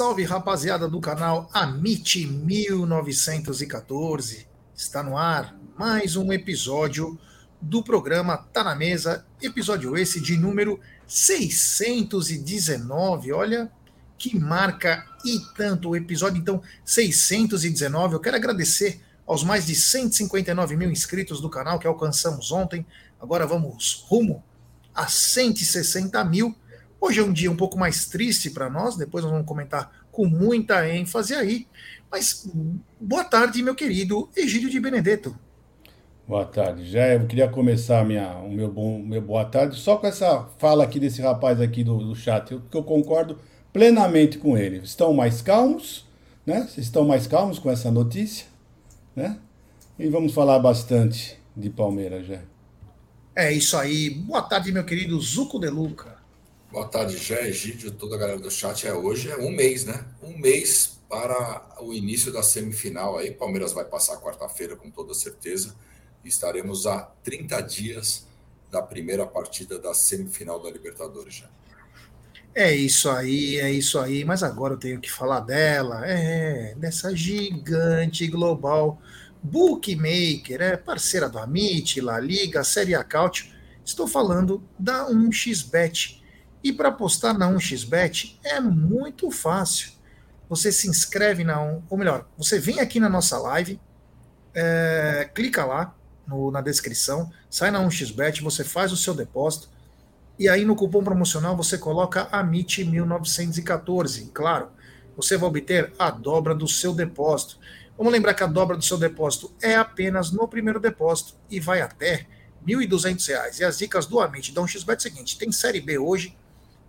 Salve, rapaziada do canal Amit 1914. Está no ar mais um episódio do programa Tá na Mesa, episódio esse de número 619. Olha que marca e tanto o episódio, então 619. Eu quero agradecer aos mais de 159 mil inscritos do canal que alcançamos ontem. Agora vamos rumo a 160 mil. Hoje é um dia um pouco mais triste para nós, depois nós vamos comentar com muita ênfase aí. Mas boa tarde, meu querido Egídio de Benedetto. Boa tarde. Já eu queria começar minha, o meu, bom, meu boa tarde só com essa fala aqui desse rapaz aqui do, do chat, porque eu concordo plenamente com ele. Estão mais calmos, né? Estão mais calmos com essa notícia, né? E vamos falar bastante de Palmeiras já. É isso aí. Boa tarde, meu querido Zuco de Luca. Boa tarde, Jé, Egídio, toda a galera do chat. É, hoje é um mês, né? Um mês para o início da semifinal aí. Palmeiras vai passar quarta-feira com toda certeza. Estaremos a 30 dias da primeira partida da semifinal da Libertadores já. É isso aí, é isso aí. Mas agora eu tenho que falar dela, é, dessa gigante global bookmaker, é parceira do Amit, La Liga, Série A Cautio. Estou falando da 1xBet e para apostar na 1xBet é muito fácil. Você se inscreve na 1, ou melhor, você vem aqui na nossa live, é, clica lá no, na descrição, sai na 1xBet, você faz o seu depósito, e aí no cupom promocional você coloca AMIT1914. Claro, você vai obter a dobra do seu depósito. Vamos lembrar que a dobra do seu depósito é apenas no primeiro depósito e vai até R$ 1.200. E as dicas do Amit da 1xBet é o seguinte: tem Série B hoje,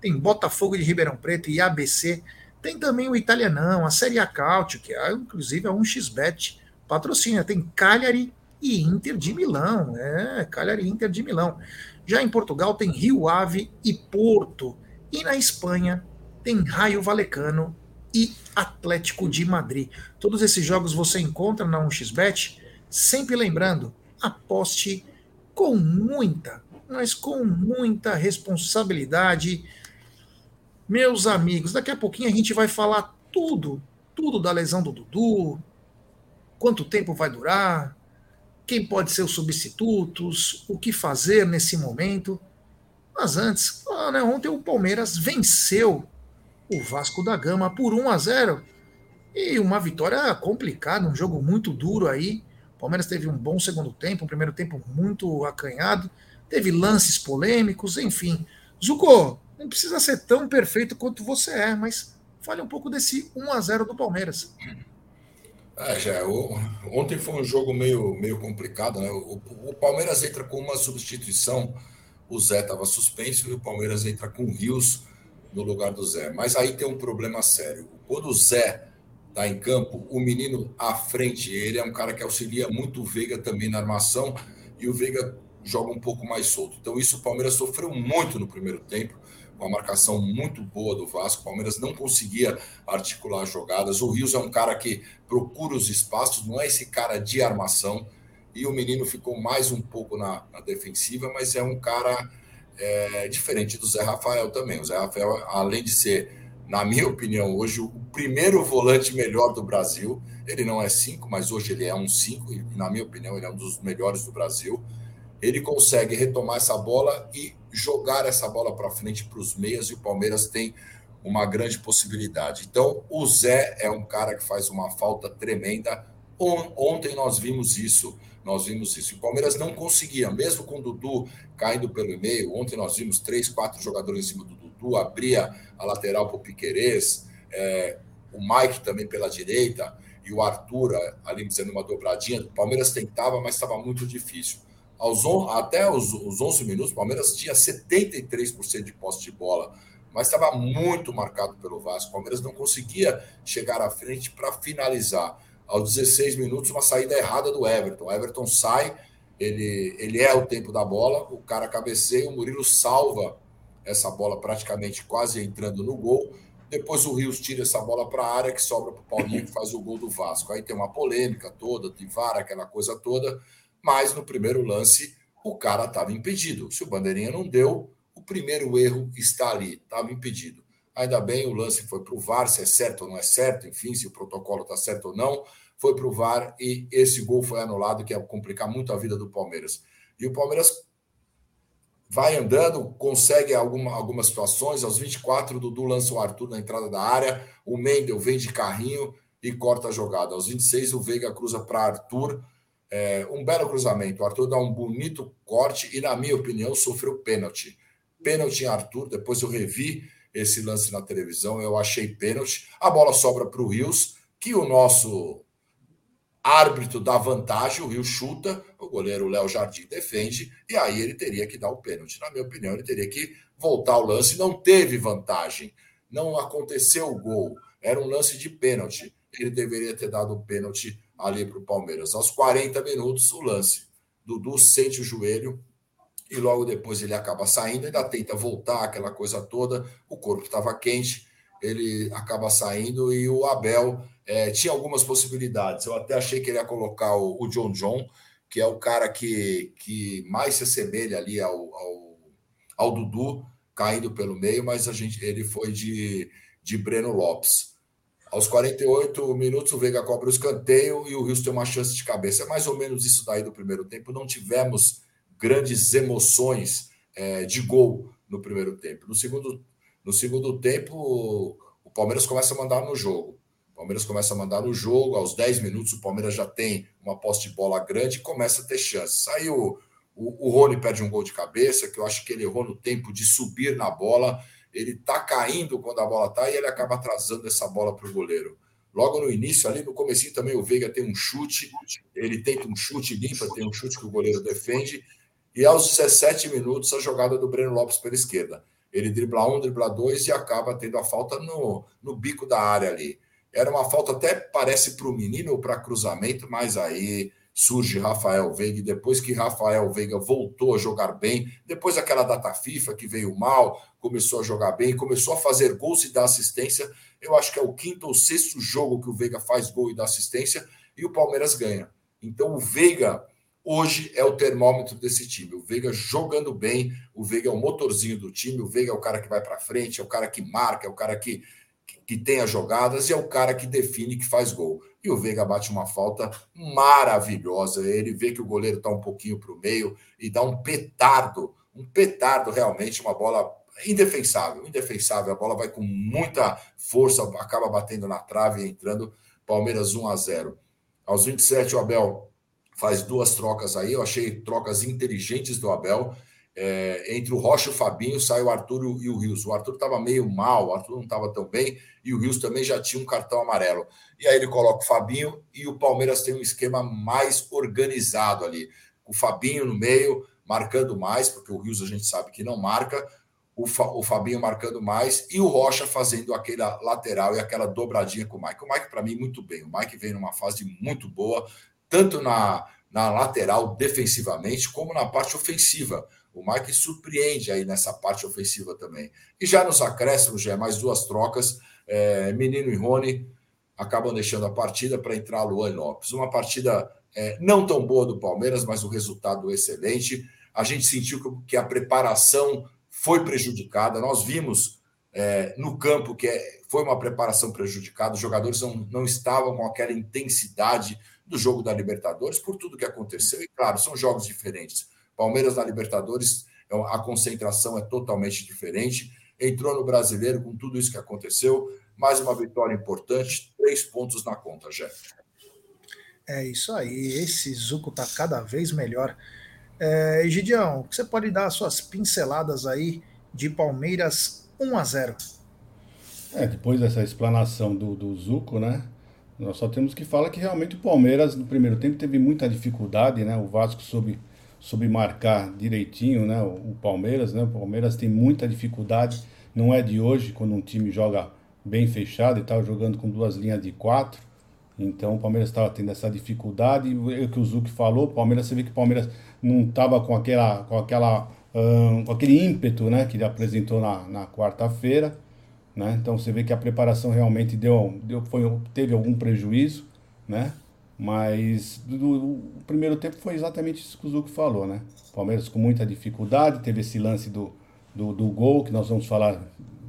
tem Botafogo de Ribeirão Preto e ABC. Tem também o Italianão, a Série A Cautio, que é inclusive a 1xBet patrocina. Tem Cagliari e Inter de Milão. É, Cagliari e Inter de Milão. Já em Portugal tem Rio Ave e Porto. E na Espanha tem Raio Valecano e Atlético de Madrid. Todos esses jogos você encontra na 1xBet. Sempre lembrando, aposte com muita, mas com muita responsabilidade meus amigos, daqui a pouquinho a gente vai falar tudo, tudo da lesão do Dudu, quanto tempo vai durar, quem pode ser os substitutos, o que fazer nesse momento. Mas antes, ah, né, ontem o Palmeiras venceu o Vasco da Gama por 1 a 0 e uma vitória complicada, um jogo muito duro aí. O Palmeiras teve um bom segundo tempo, um primeiro tempo muito acanhado, teve lances polêmicos, enfim. Zucco, não precisa ser tão perfeito quanto você é, mas fale um pouco desse 1 a 0 do Palmeiras. É, já, o, ontem foi um jogo meio, meio complicado, né? O, o Palmeiras entra com uma substituição, o Zé estava suspenso e o Palmeiras entra com o Rios no lugar do Zé. Mas aí tem um problema sério. Quando o Zé está em campo, o menino à frente, ele é um cara que auxilia muito o Veiga também na armação e o Veiga joga um pouco mais solto. Então isso o Palmeiras sofreu muito no primeiro tempo uma marcação muito boa do Vasco. O Palmeiras não conseguia articular jogadas. O Rios é um cara que procura os espaços, não é esse cara de armação. E o menino ficou mais um pouco na, na defensiva, mas é um cara é, diferente do Zé Rafael também. O Zé Rafael, além de ser, na minha opinião, hoje o primeiro volante melhor do Brasil, ele não é cinco, mas hoje ele é um cinco, e na minha opinião, ele é um dos melhores do Brasil. Ele consegue retomar essa bola e jogar essa bola para frente para os meias e o Palmeiras tem uma grande possibilidade. Então, o Zé é um cara que faz uma falta tremenda. Ontem nós vimos isso, nós vimos isso. O Palmeiras não conseguia, mesmo com o Dudu caindo pelo meio. Ontem nós vimos três, quatro jogadores em cima do Dudu, abria a lateral para o Piquerez, é, o Mike também pela direita e o Arthur ali dizendo uma dobradinha. O Palmeiras tentava, mas estava muito difícil. Aos on, até os, os 11 minutos, o Palmeiras tinha 73% de posse de bola, mas estava muito marcado pelo Vasco. O Palmeiras não conseguia chegar à frente para finalizar. Aos 16 minutos, uma saída errada do Everton. O Everton sai, ele, ele é o tempo da bola, o cara cabeceia, o Murilo salva essa bola praticamente quase entrando no gol. Depois o Rios tira essa bola para a área que sobra para o Paulinho que faz o gol do Vasco. Aí tem uma polêmica toda, de vara, aquela coisa toda mas no primeiro lance o cara estava impedido. Se o bandeirinha não deu, o primeiro erro está ali, estava impedido. Ainda bem, o lance foi para o VAR, se é certo ou não é certo, enfim, se o protocolo está certo ou não. Foi para o VAR e esse gol foi anulado, que ia complicar muito a vida do Palmeiras. E o Palmeiras vai andando, consegue alguma, algumas situações. Aos 24, o Dudu lança o Arthur na entrada da área, o Mendel vem de carrinho e corta a jogada. Aos 26, o Veiga cruza para Arthur. É, um belo cruzamento. O Arthur dá um bonito corte e, na minha opinião, sofreu pênalti. Pênalti em Arthur. Depois eu revi esse lance na televisão, eu achei pênalti. A bola sobra para o Rios, que o nosso árbitro dá vantagem, o Rio chuta, o goleiro Léo Jardim defende, e aí ele teria que dar o pênalti. Na minha opinião, ele teria que voltar ao lance. Não teve vantagem, não aconteceu o gol, era um lance de pênalti. Ele deveria ter dado o pênalti ali para o Palmeiras. Aos 40 minutos, o lance. Dudu sente o joelho, e logo depois ele acaba saindo, ainda tenta voltar, aquela coisa toda, o corpo estava quente, ele acaba saindo e o Abel é, tinha algumas possibilidades. Eu até achei que ele ia colocar o, o, John John, que é o cara que, que mais se assemelha ali ao, ao, ao Dudu, caindo pelo meio, mas a gente, ele foi de, de Breno Lopes. Aos 48 minutos, o Veiga cobra o escanteio e o Rios tem uma chance de cabeça. É mais ou menos isso daí do primeiro tempo. Não tivemos grandes emoções é, de gol no primeiro tempo. No segundo, no segundo tempo, o Palmeiras começa a mandar no jogo. O Palmeiras começa a mandar no jogo, aos 10 minutos, o Palmeiras já tem uma posse de bola grande e começa a ter chance. Saiu o, o Rony perde um gol de cabeça, que eu acho que ele errou no tempo de subir na bola. Ele tá caindo quando a bola tá e ele acaba atrasando essa bola para o goleiro. Logo no início, ali no comecinho também, o Veiga tem um chute, ele tenta um chute limpa, tem um chute que o goleiro defende, e aos 17 minutos, a jogada do Breno Lopes pela esquerda. Ele dribla um, dribla dois e acaba tendo a falta no, no bico da área ali. Era uma falta até parece para o menino ou para cruzamento, mas aí surge Rafael Veiga. E depois que Rafael Veiga voltou a jogar bem, depois daquela data FIFA que veio mal, começou a jogar bem, começou a fazer gols e dar assistência. Eu acho que é o quinto ou sexto jogo que o Veiga faz gol e dá assistência e o Palmeiras ganha. Então o Veiga hoje é o termômetro desse time. O Veiga jogando bem, o Veiga é o motorzinho do time, o Veiga é o cara que vai para frente, é o cara que marca, é o cara que, que tem as jogadas e é o cara que define, que faz gol. E o Veiga bate uma falta maravilhosa. Ele vê que o goleiro está um pouquinho para o meio e dá um petardo, um petardo realmente, uma bola indefensável, indefensável. A bola vai com muita força, acaba batendo na trave e entrando. Palmeiras 1 a 0. Aos 27, o Abel faz duas trocas aí. Eu achei trocas inteligentes do Abel. É, entre o Rocha e o Fabinho sai o Arthur e o Rios. O Arthur estava meio mal, o Arthur não estava tão bem, e o Rios também já tinha um cartão amarelo. E aí ele coloca o Fabinho e o Palmeiras tem um esquema mais organizado ali. O Fabinho no meio, marcando mais, porque o Rios a gente sabe que não marca, o, Fa, o Fabinho marcando mais e o Rocha fazendo aquela lateral e aquela dobradinha com o Mike. O Mike, para mim, muito bem. O Mike vem numa fase muito boa, tanto na, na lateral defensivamente, como na parte ofensiva. O Mike surpreende aí nessa parte ofensiva também. E já nos acréscimos, já é mais duas trocas. É, Menino e Rony acabam deixando a partida para entrar Luan Lopes. Uma partida é, não tão boa do Palmeiras, mas o resultado excelente. A gente sentiu que a preparação foi prejudicada. Nós vimos é, no campo que é, foi uma preparação prejudicada. Os jogadores não, não estavam com aquela intensidade do jogo da Libertadores, por tudo que aconteceu. E, claro, são jogos diferentes. Palmeiras na Libertadores, é a concentração é totalmente diferente. Entrou no brasileiro com tudo isso que aconteceu. Mais uma vitória importante, três pontos na conta, Jeff. É isso aí. Esse Zuco está cada vez melhor. É, Gideão, você pode dar suas pinceladas aí de Palmeiras 1 a 0 É, depois dessa explanação do, do Zuco, né? Nós só temos que falar que realmente o Palmeiras no primeiro tempo teve muita dificuldade, né? O Vasco soube, soube marcar direitinho, né? O, o Palmeiras, né? O Palmeiras tem muita dificuldade, não é de hoje quando um time joga bem fechado e tal, jogando com duas linhas de quatro. Então o Palmeiras estava tendo essa dificuldade. O que o Zuc falou, o Palmeiras, você vê que o Palmeiras não estava com aquela, com aquela, com aquele ímpeto, né? Que ele apresentou na, na quarta-feira. Né? Então você vê que a preparação realmente deu, deu foi, teve algum prejuízo, né? mas do, do, o primeiro tempo foi exatamente isso que o Zuco falou. Né? Palmeiras com muita dificuldade, teve esse lance do, do, do gol, que nós vamos falar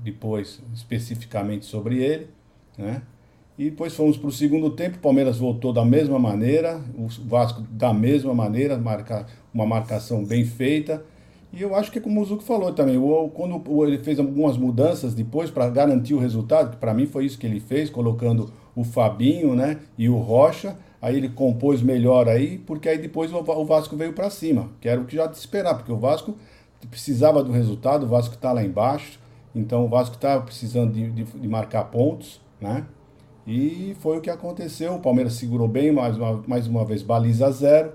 depois especificamente sobre ele, né? E depois fomos para o segundo tempo, o Palmeiras voltou da mesma maneira, o Vasco da mesma maneira, marca, uma marcação bem feita. E eu acho que como o Zuco falou também, quando ele fez algumas mudanças depois para garantir o resultado, que para mim foi isso que ele fez, colocando o Fabinho né, e o Rocha, aí ele compôs melhor aí, porque aí depois o Vasco veio para cima, que era o que já de esperar, porque o Vasco precisava do resultado, o Vasco está lá embaixo, então o Vasco está precisando de, de, de marcar pontos, né? E foi o que aconteceu. O Palmeiras segurou bem, mais uma, mais uma vez, baliza zero,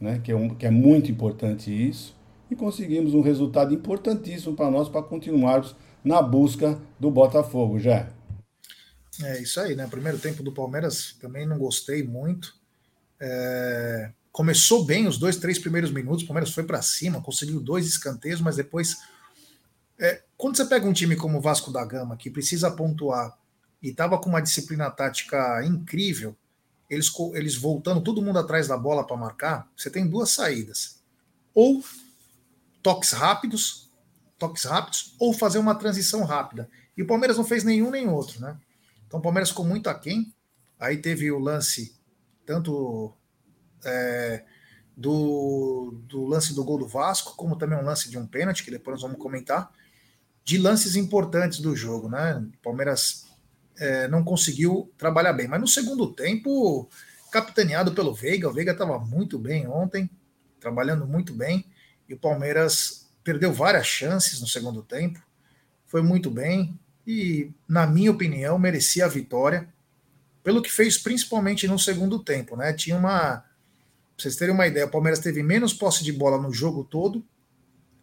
né? que, é um, que é muito importante isso. E conseguimos um resultado importantíssimo para nós para continuarmos na busca do Botafogo, já. É isso aí, né? Primeiro tempo do Palmeiras também não gostei muito. É... Começou bem os dois, três primeiros minutos. O Palmeiras foi para cima, conseguiu dois escanteios, mas depois. É... Quando você pega um time como o Vasco da Gama, que precisa pontuar e estava com uma disciplina tática incrível, eles, eles voltando todo mundo atrás da bola para marcar, você tem duas saídas. Ou toques rápidos, toques rápidos, ou fazer uma transição rápida. E o Palmeiras não fez nenhum nem outro, né? Então o Palmeiras ficou muito aquém. Aí teve o lance, tanto é, do, do lance do gol do Vasco, como também um lance de um pênalti, que depois nós vamos comentar, de lances importantes do jogo, né? O Palmeiras é, não conseguiu trabalhar bem. Mas no segundo tempo, capitaneado pelo Veiga, o Veiga estava muito bem ontem, trabalhando muito bem, e o Palmeiras perdeu várias chances no segundo tempo, foi muito bem, e, na minha opinião, merecia a vitória, pelo que fez principalmente no segundo tempo. Né? Tinha uma. Pra vocês terem uma ideia, o Palmeiras teve menos posse de bola no jogo todo,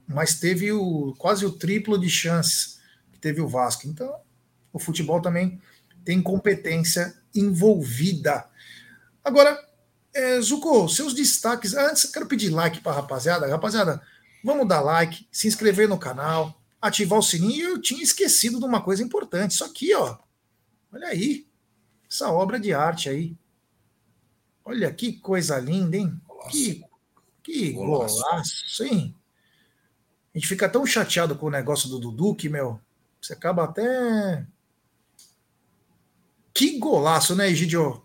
mas teve o, quase o triplo de chances que teve o Vasco. Então, o futebol também tem competência envolvida. Agora, é, Zuko, seus destaques. Antes, quero pedir like para a rapaziada. Rapaziada, vamos dar like, se inscrever no canal, ativar o sininho. Eu tinha esquecido de uma coisa importante. Isso aqui, ó. Olha aí. Essa obra de arte aí. Olha que coisa linda, hein? Que, que golaço, golaço hein? A gente fica tão chateado com o negócio do Dudu que, meu, você acaba até que golaço, né, Egidio?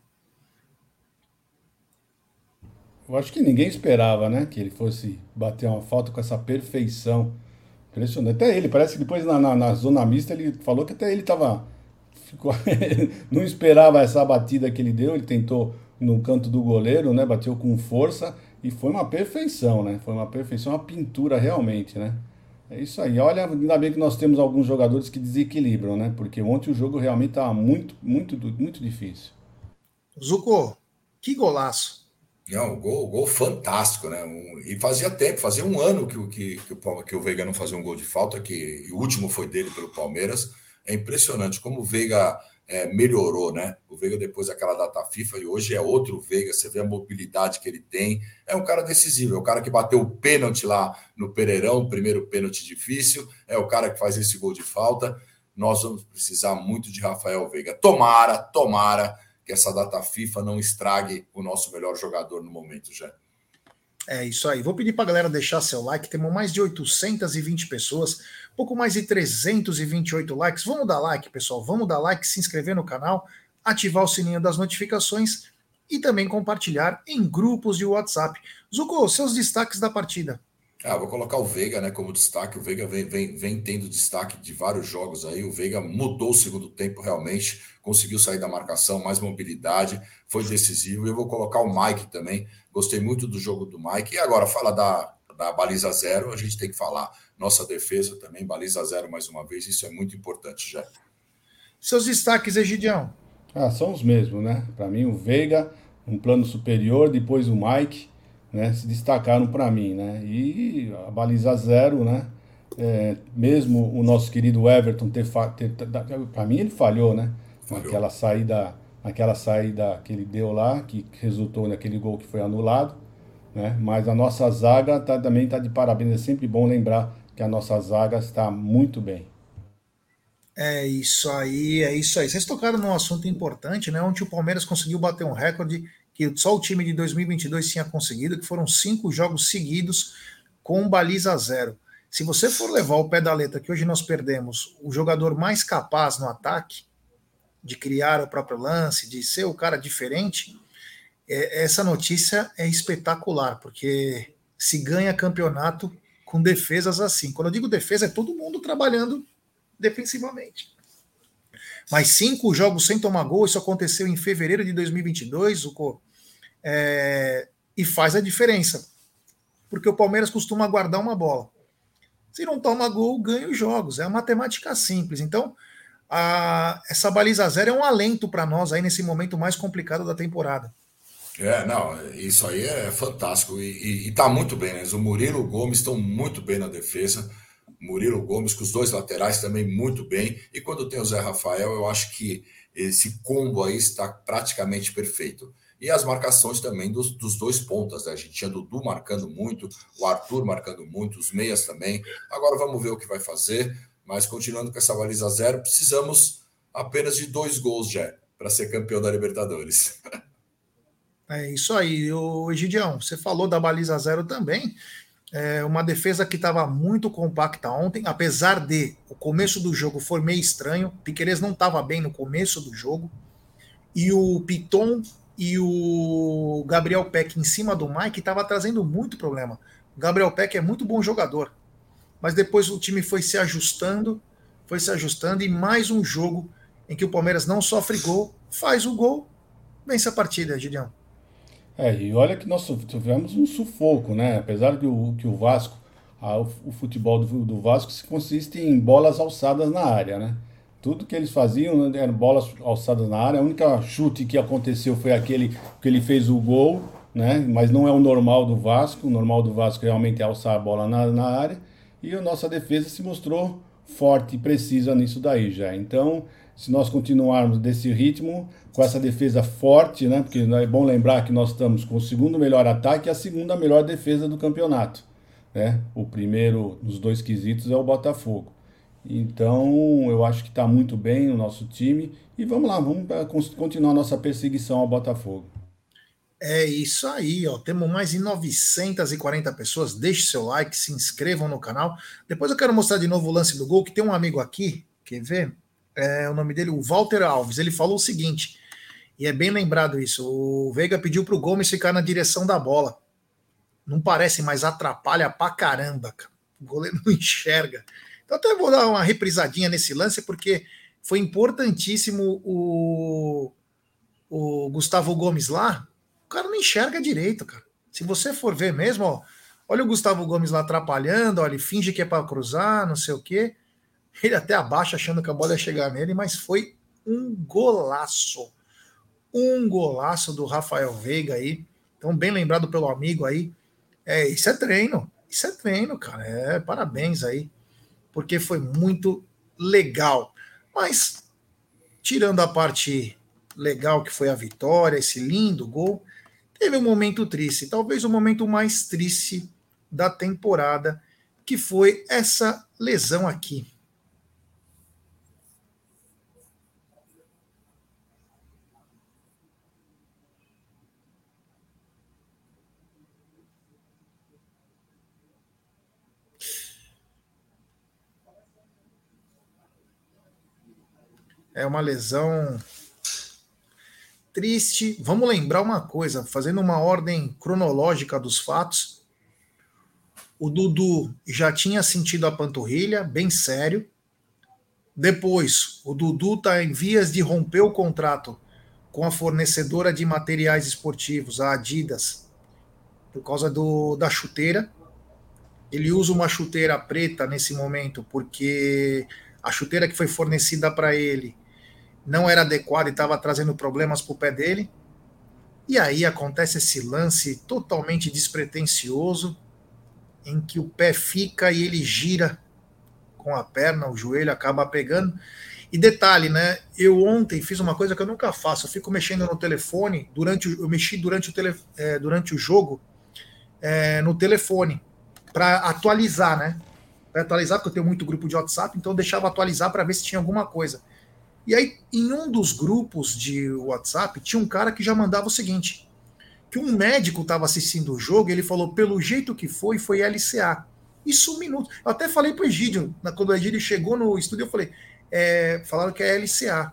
Eu acho que ninguém esperava, né? Que ele fosse bater uma falta com essa perfeição. Impressionante. Até ele, parece que depois na, na, na zona mista ele falou que até ele estava. não esperava essa batida que ele deu. Ele tentou no canto do goleiro, né? Bateu com força e foi uma perfeição, né? Foi uma perfeição, uma pintura realmente, né? É isso aí. Olha, ainda bem que nós temos alguns jogadores que desequilibram, né? Porque ontem o jogo realmente estava muito, muito, muito difícil. Zuko, que golaço. Não, gol, gol fantástico, né? Um, e fazia tempo, fazia um ano que, que, que, o, que o Veiga não fazia um gol de falta, que o último foi dele pelo Palmeiras. É impressionante como o Veiga é, melhorou, né? O Veiga depois daquela data FIFA e hoje é outro Veiga. Você vê a mobilidade que ele tem. É um cara decisivo, é o cara que bateu o pênalti lá no Pereirão, primeiro pênalti difícil. É o cara que faz esse gol de falta. Nós vamos precisar muito de Rafael Veiga. Tomara, tomara que essa data FIFA não estrague o nosso melhor jogador no momento, já. É isso aí. Vou pedir para a galera deixar seu like. Temos mais de 820 pessoas, pouco mais de 328 likes. Vamos dar like, pessoal. Vamos dar like, se inscrever no canal, ativar o sininho das notificações e também compartilhar em grupos de WhatsApp. Zuko, seus destaques da partida. Ah, vou colocar o Veiga né, como destaque. O Veiga vem, vem, vem tendo destaque de vários jogos aí. O Veiga mudou o segundo tempo realmente, conseguiu sair da marcação, mais mobilidade, foi decisivo. E eu vou colocar o Mike também. Gostei muito do jogo do Mike. E agora, fala da, da baliza zero, a gente tem que falar. Nossa defesa também, baliza zero mais uma vez, isso é muito importante já. Seus destaques, Egidião? Ah, são os mesmos, né? Para mim, o Veiga, um plano superior, depois o Mike né, se destacaram para mim, né? E a baliza zero, né? É, mesmo o nosso querido Everton ter, ter para mim ele falhou, né? Falhou. Naquela saída, naquela saída que ele deu lá, que resultou naquele gol que foi anulado, né? Mas a nossa zaga tá, também está de parabéns. É sempre bom lembrar que a nossa zaga está muito bem. É isso aí, é isso aí. Vocês tocaram num assunto importante, né? Onde o Palmeiras conseguiu bater um recorde que só o time de 2022 tinha conseguido, que foram cinco jogos seguidos com baliza zero. Se você for levar o pé da letra que hoje nós perdemos o jogador mais capaz no ataque, de criar o próprio lance, de ser o cara diferente, é, essa notícia é espetacular, porque se ganha campeonato com defesas assim. Quando eu digo defesa, é todo mundo trabalhando defensivamente. Mas cinco jogos sem tomar gol, isso aconteceu em fevereiro de 2022, o, é, e faz a diferença. Porque o Palmeiras costuma guardar uma bola. Se não toma gol, ganha os jogos. É uma matemática simples. Então, a, essa baliza zero é um alento para nós aí nesse momento mais complicado da temporada. É, não, isso aí é fantástico. E, e, e tá muito bem, né? O Murilo Gomes estão muito bem na defesa. Murilo Gomes, com os dois laterais também muito bem. E quando tem o Zé Rafael, eu acho que esse combo aí está praticamente perfeito. E as marcações também dos, dos dois pontas, né? A gente tinha Dudu marcando muito, o Arthur marcando muito, os meias também. Agora vamos ver o que vai fazer. Mas continuando com essa baliza zero, precisamos apenas de dois gols já para ser campeão da Libertadores. É isso aí, o Egidião. Você falou da baliza zero também. É uma defesa que estava muito compacta ontem, apesar de o começo do jogo foi meio estranho. Piqueires não estava bem no começo do jogo. E o Piton e o Gabriel Peck em cima do Mike estava trazendo muito problema. O Gabriel Peck é muito bom jogador, mas depois o time foi se ajustando, foi se ajustando e mais um jogo em que o Palmeiras não sofre gol, faz o gol, vence a partida, Gideão. É, e olha que nós tivemos um sufoco, né? Apesar que o, que o Vasco, a, o, futebol do, do, Vasco se consiste em bolas alçadas na área, né? Tudo que eles faziam né, eram bolas alçadas na área. A única chute que aconteceu foi aquele que ele fez o gol, né? Mas não é o normal do Vasco. O normal do Vasco realmente é alçar a bola na, na área. E a nossa defesa se mostrou forte e precisa nisso daí já. Então, se nós continuarmos desse ritmo, com essa defesa forte, né? Porque é bom lembrar que nós estamos com o segundo melhor ataque e a segunda melhor defesa do campeonato. Né? O primeiro nos dois quesitos é o Botafogo. Então, eu acho que está muito bem o nosso time. E vamos lá, vamos continuar nossa perseguição ao Botafogo. É isso aí, ó. Temos mais de 940 pessoas. Deixe seu like, se inscrevam no canal. Depois eu quero mostrar de novo o lance do gol, que tem um amigo aqui, quer ver? é, o nome dele, o Walter Alves, ele falou o seguinte, e é bem lembrado isso, o Veiga pediu para o Gomes ficar na direção da bola. Não parece, mas atrapalha pra caramba, cara. O goleiro não enxerga. Então até vou dar uma reprisadinha nesse lance, porque foi importantíssimo o, o Gustavo Gomes lá. O cara não enxerga direito, cara. Se você for ver mesmo, ó, olha o Gustavo Gomes lá atrapalhando, olha, ele finge que é para cruzar, não sei o quê. Ele até abaixa achando que a bola ia chegar nele, mas foi um golaço. Um golaço do Rafael Veiga aí. Então, bem lembrado pelo amigo aí. É, isso é treino. Isso é treino, cara. É, parabéns aí. Porque foi muito legal. Mas, tirando a parte legal que foi a vitória, esse lindo gol, teve um momento triste. Talvez o momento mais triste da temporada, que foi essa lesão aqui. É uma lesão triste. Vamos lembrar uma coisa, fazendo uma ordem cronológica dos fatos. O Dudu já tinha sentido a panturrilha, bem sério. Depois, o Dudu está em vias de romper o contrato com a fornecedora de materiais esportivos, a Adidas, por causa do, da chuteira. Ele usa uma chuteira preta nesse momento, porque a chuteira que foi fornecida para ele não era adequado e estava trazendo problemas para o pé dele. E aí acontece esse lance totalmente despretensioso, em que o pé fica e ele gira com a perna, o joelho acaba pegando. E detalhe, né? Eu ontem fiz uma coisa que eu nunca faço. Eu fico mexendo no telefone durante eu mexi durante o, tele, é, durante o jogo é, no telefone para atualizar, né? Atualizar, porque eu tenho muito grupo de WhatsApp, então eu deixava atualizar para ver se tinha alguma coisa. E aí, em um dos grupos de WhatsApp, tinha um cara que já mandava o seguinte: que um médico estava assistindo o jogo e ele falou: pelo jeito que foi, foi LCA. Isso um minuto. Eu até falei para o Egídio, quando o Egídio chegou no estúdio, eu falei, é, falaram que é LCA.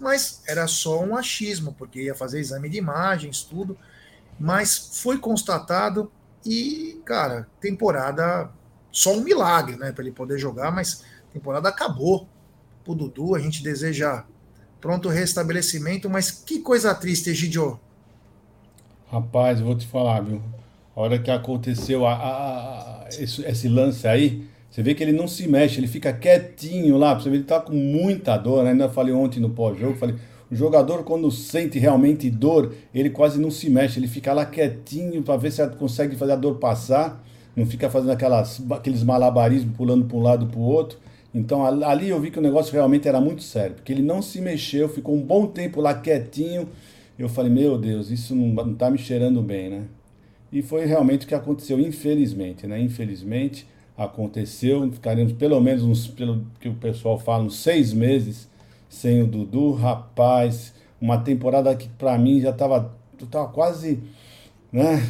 Mas era só um achismo, porque ia fazer exame de imagens, tudo. Mas foi constatado e, cara, temporada só um milagre, né, para ele poder jogar, mas temporada acabou. O Dudu, a gente deseja pronto restabelecimento, mas que coisa triste, Egidio. Rapaz, vou te falar, viu? A hora que aconteceu a, a, a, esse, esse, lance aí, você vê que ele não se mexe, ele fica quietinho lá. Você vê, ele tá com muita dor. Né? Ainda falei ontem no pós-jogo, falei, o jogador quando sente realmente dor, ele quase não se mexe, ele fica lá quietinho para ver se consegue fazer a dor passar. Não fica fazendo aquelas, aqueles malabarismos pulando para um lado para o outro. Então ali eu vi que o negócio realmente era muito sério, porque ele não se mexeu, ficou um bom tempo lá quietinho. Eu falei, meu Deus, isso não, não tá me cheirando bem, né? E foi realmente o que aconteceu, infelizmente, né? Infelizmente aconteceu. Ficaremos pelo menos, uns, pelo que o pessoal fala, uns seis meses sem o Dudu. Rapaz, uma temporada que para mim já estava tava quase né,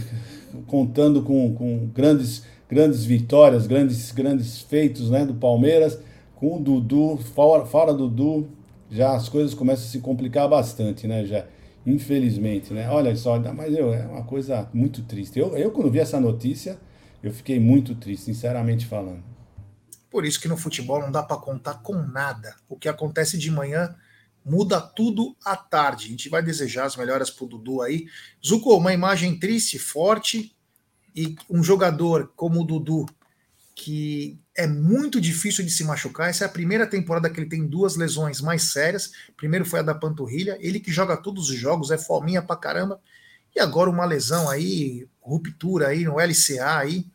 contando com, com grandes, grandes vitórias, grandes, grandes feitos né, do Palmeiras. Com o Dudu, fora, fora Dudu, já as coisas começam a se complicar bastante, né? Já Infelizmente, né? Olha só, mas eu, é uma coisa muito triste. Eu, eu, quando vi essa notícia, eu fiquei muito triste, sinceramente falando. Por isso que no futebol não dá para contar com nada. O que acontece de manhã muda tudo à tarde. A gente vai desejar as melhoras pro Dudu aí. Zuko, uma imagem triste, forte, e um jogador como o Dudu, que é muito difícil de se machucar. Essa é a primeira temporada que ele tem duas lesões mais sérias. Primeiro foi a da panturrilha, ele que joga todos os jogos, é fominha pra caramba. E agora uma lesão aí, ruptura aí no LCA aí,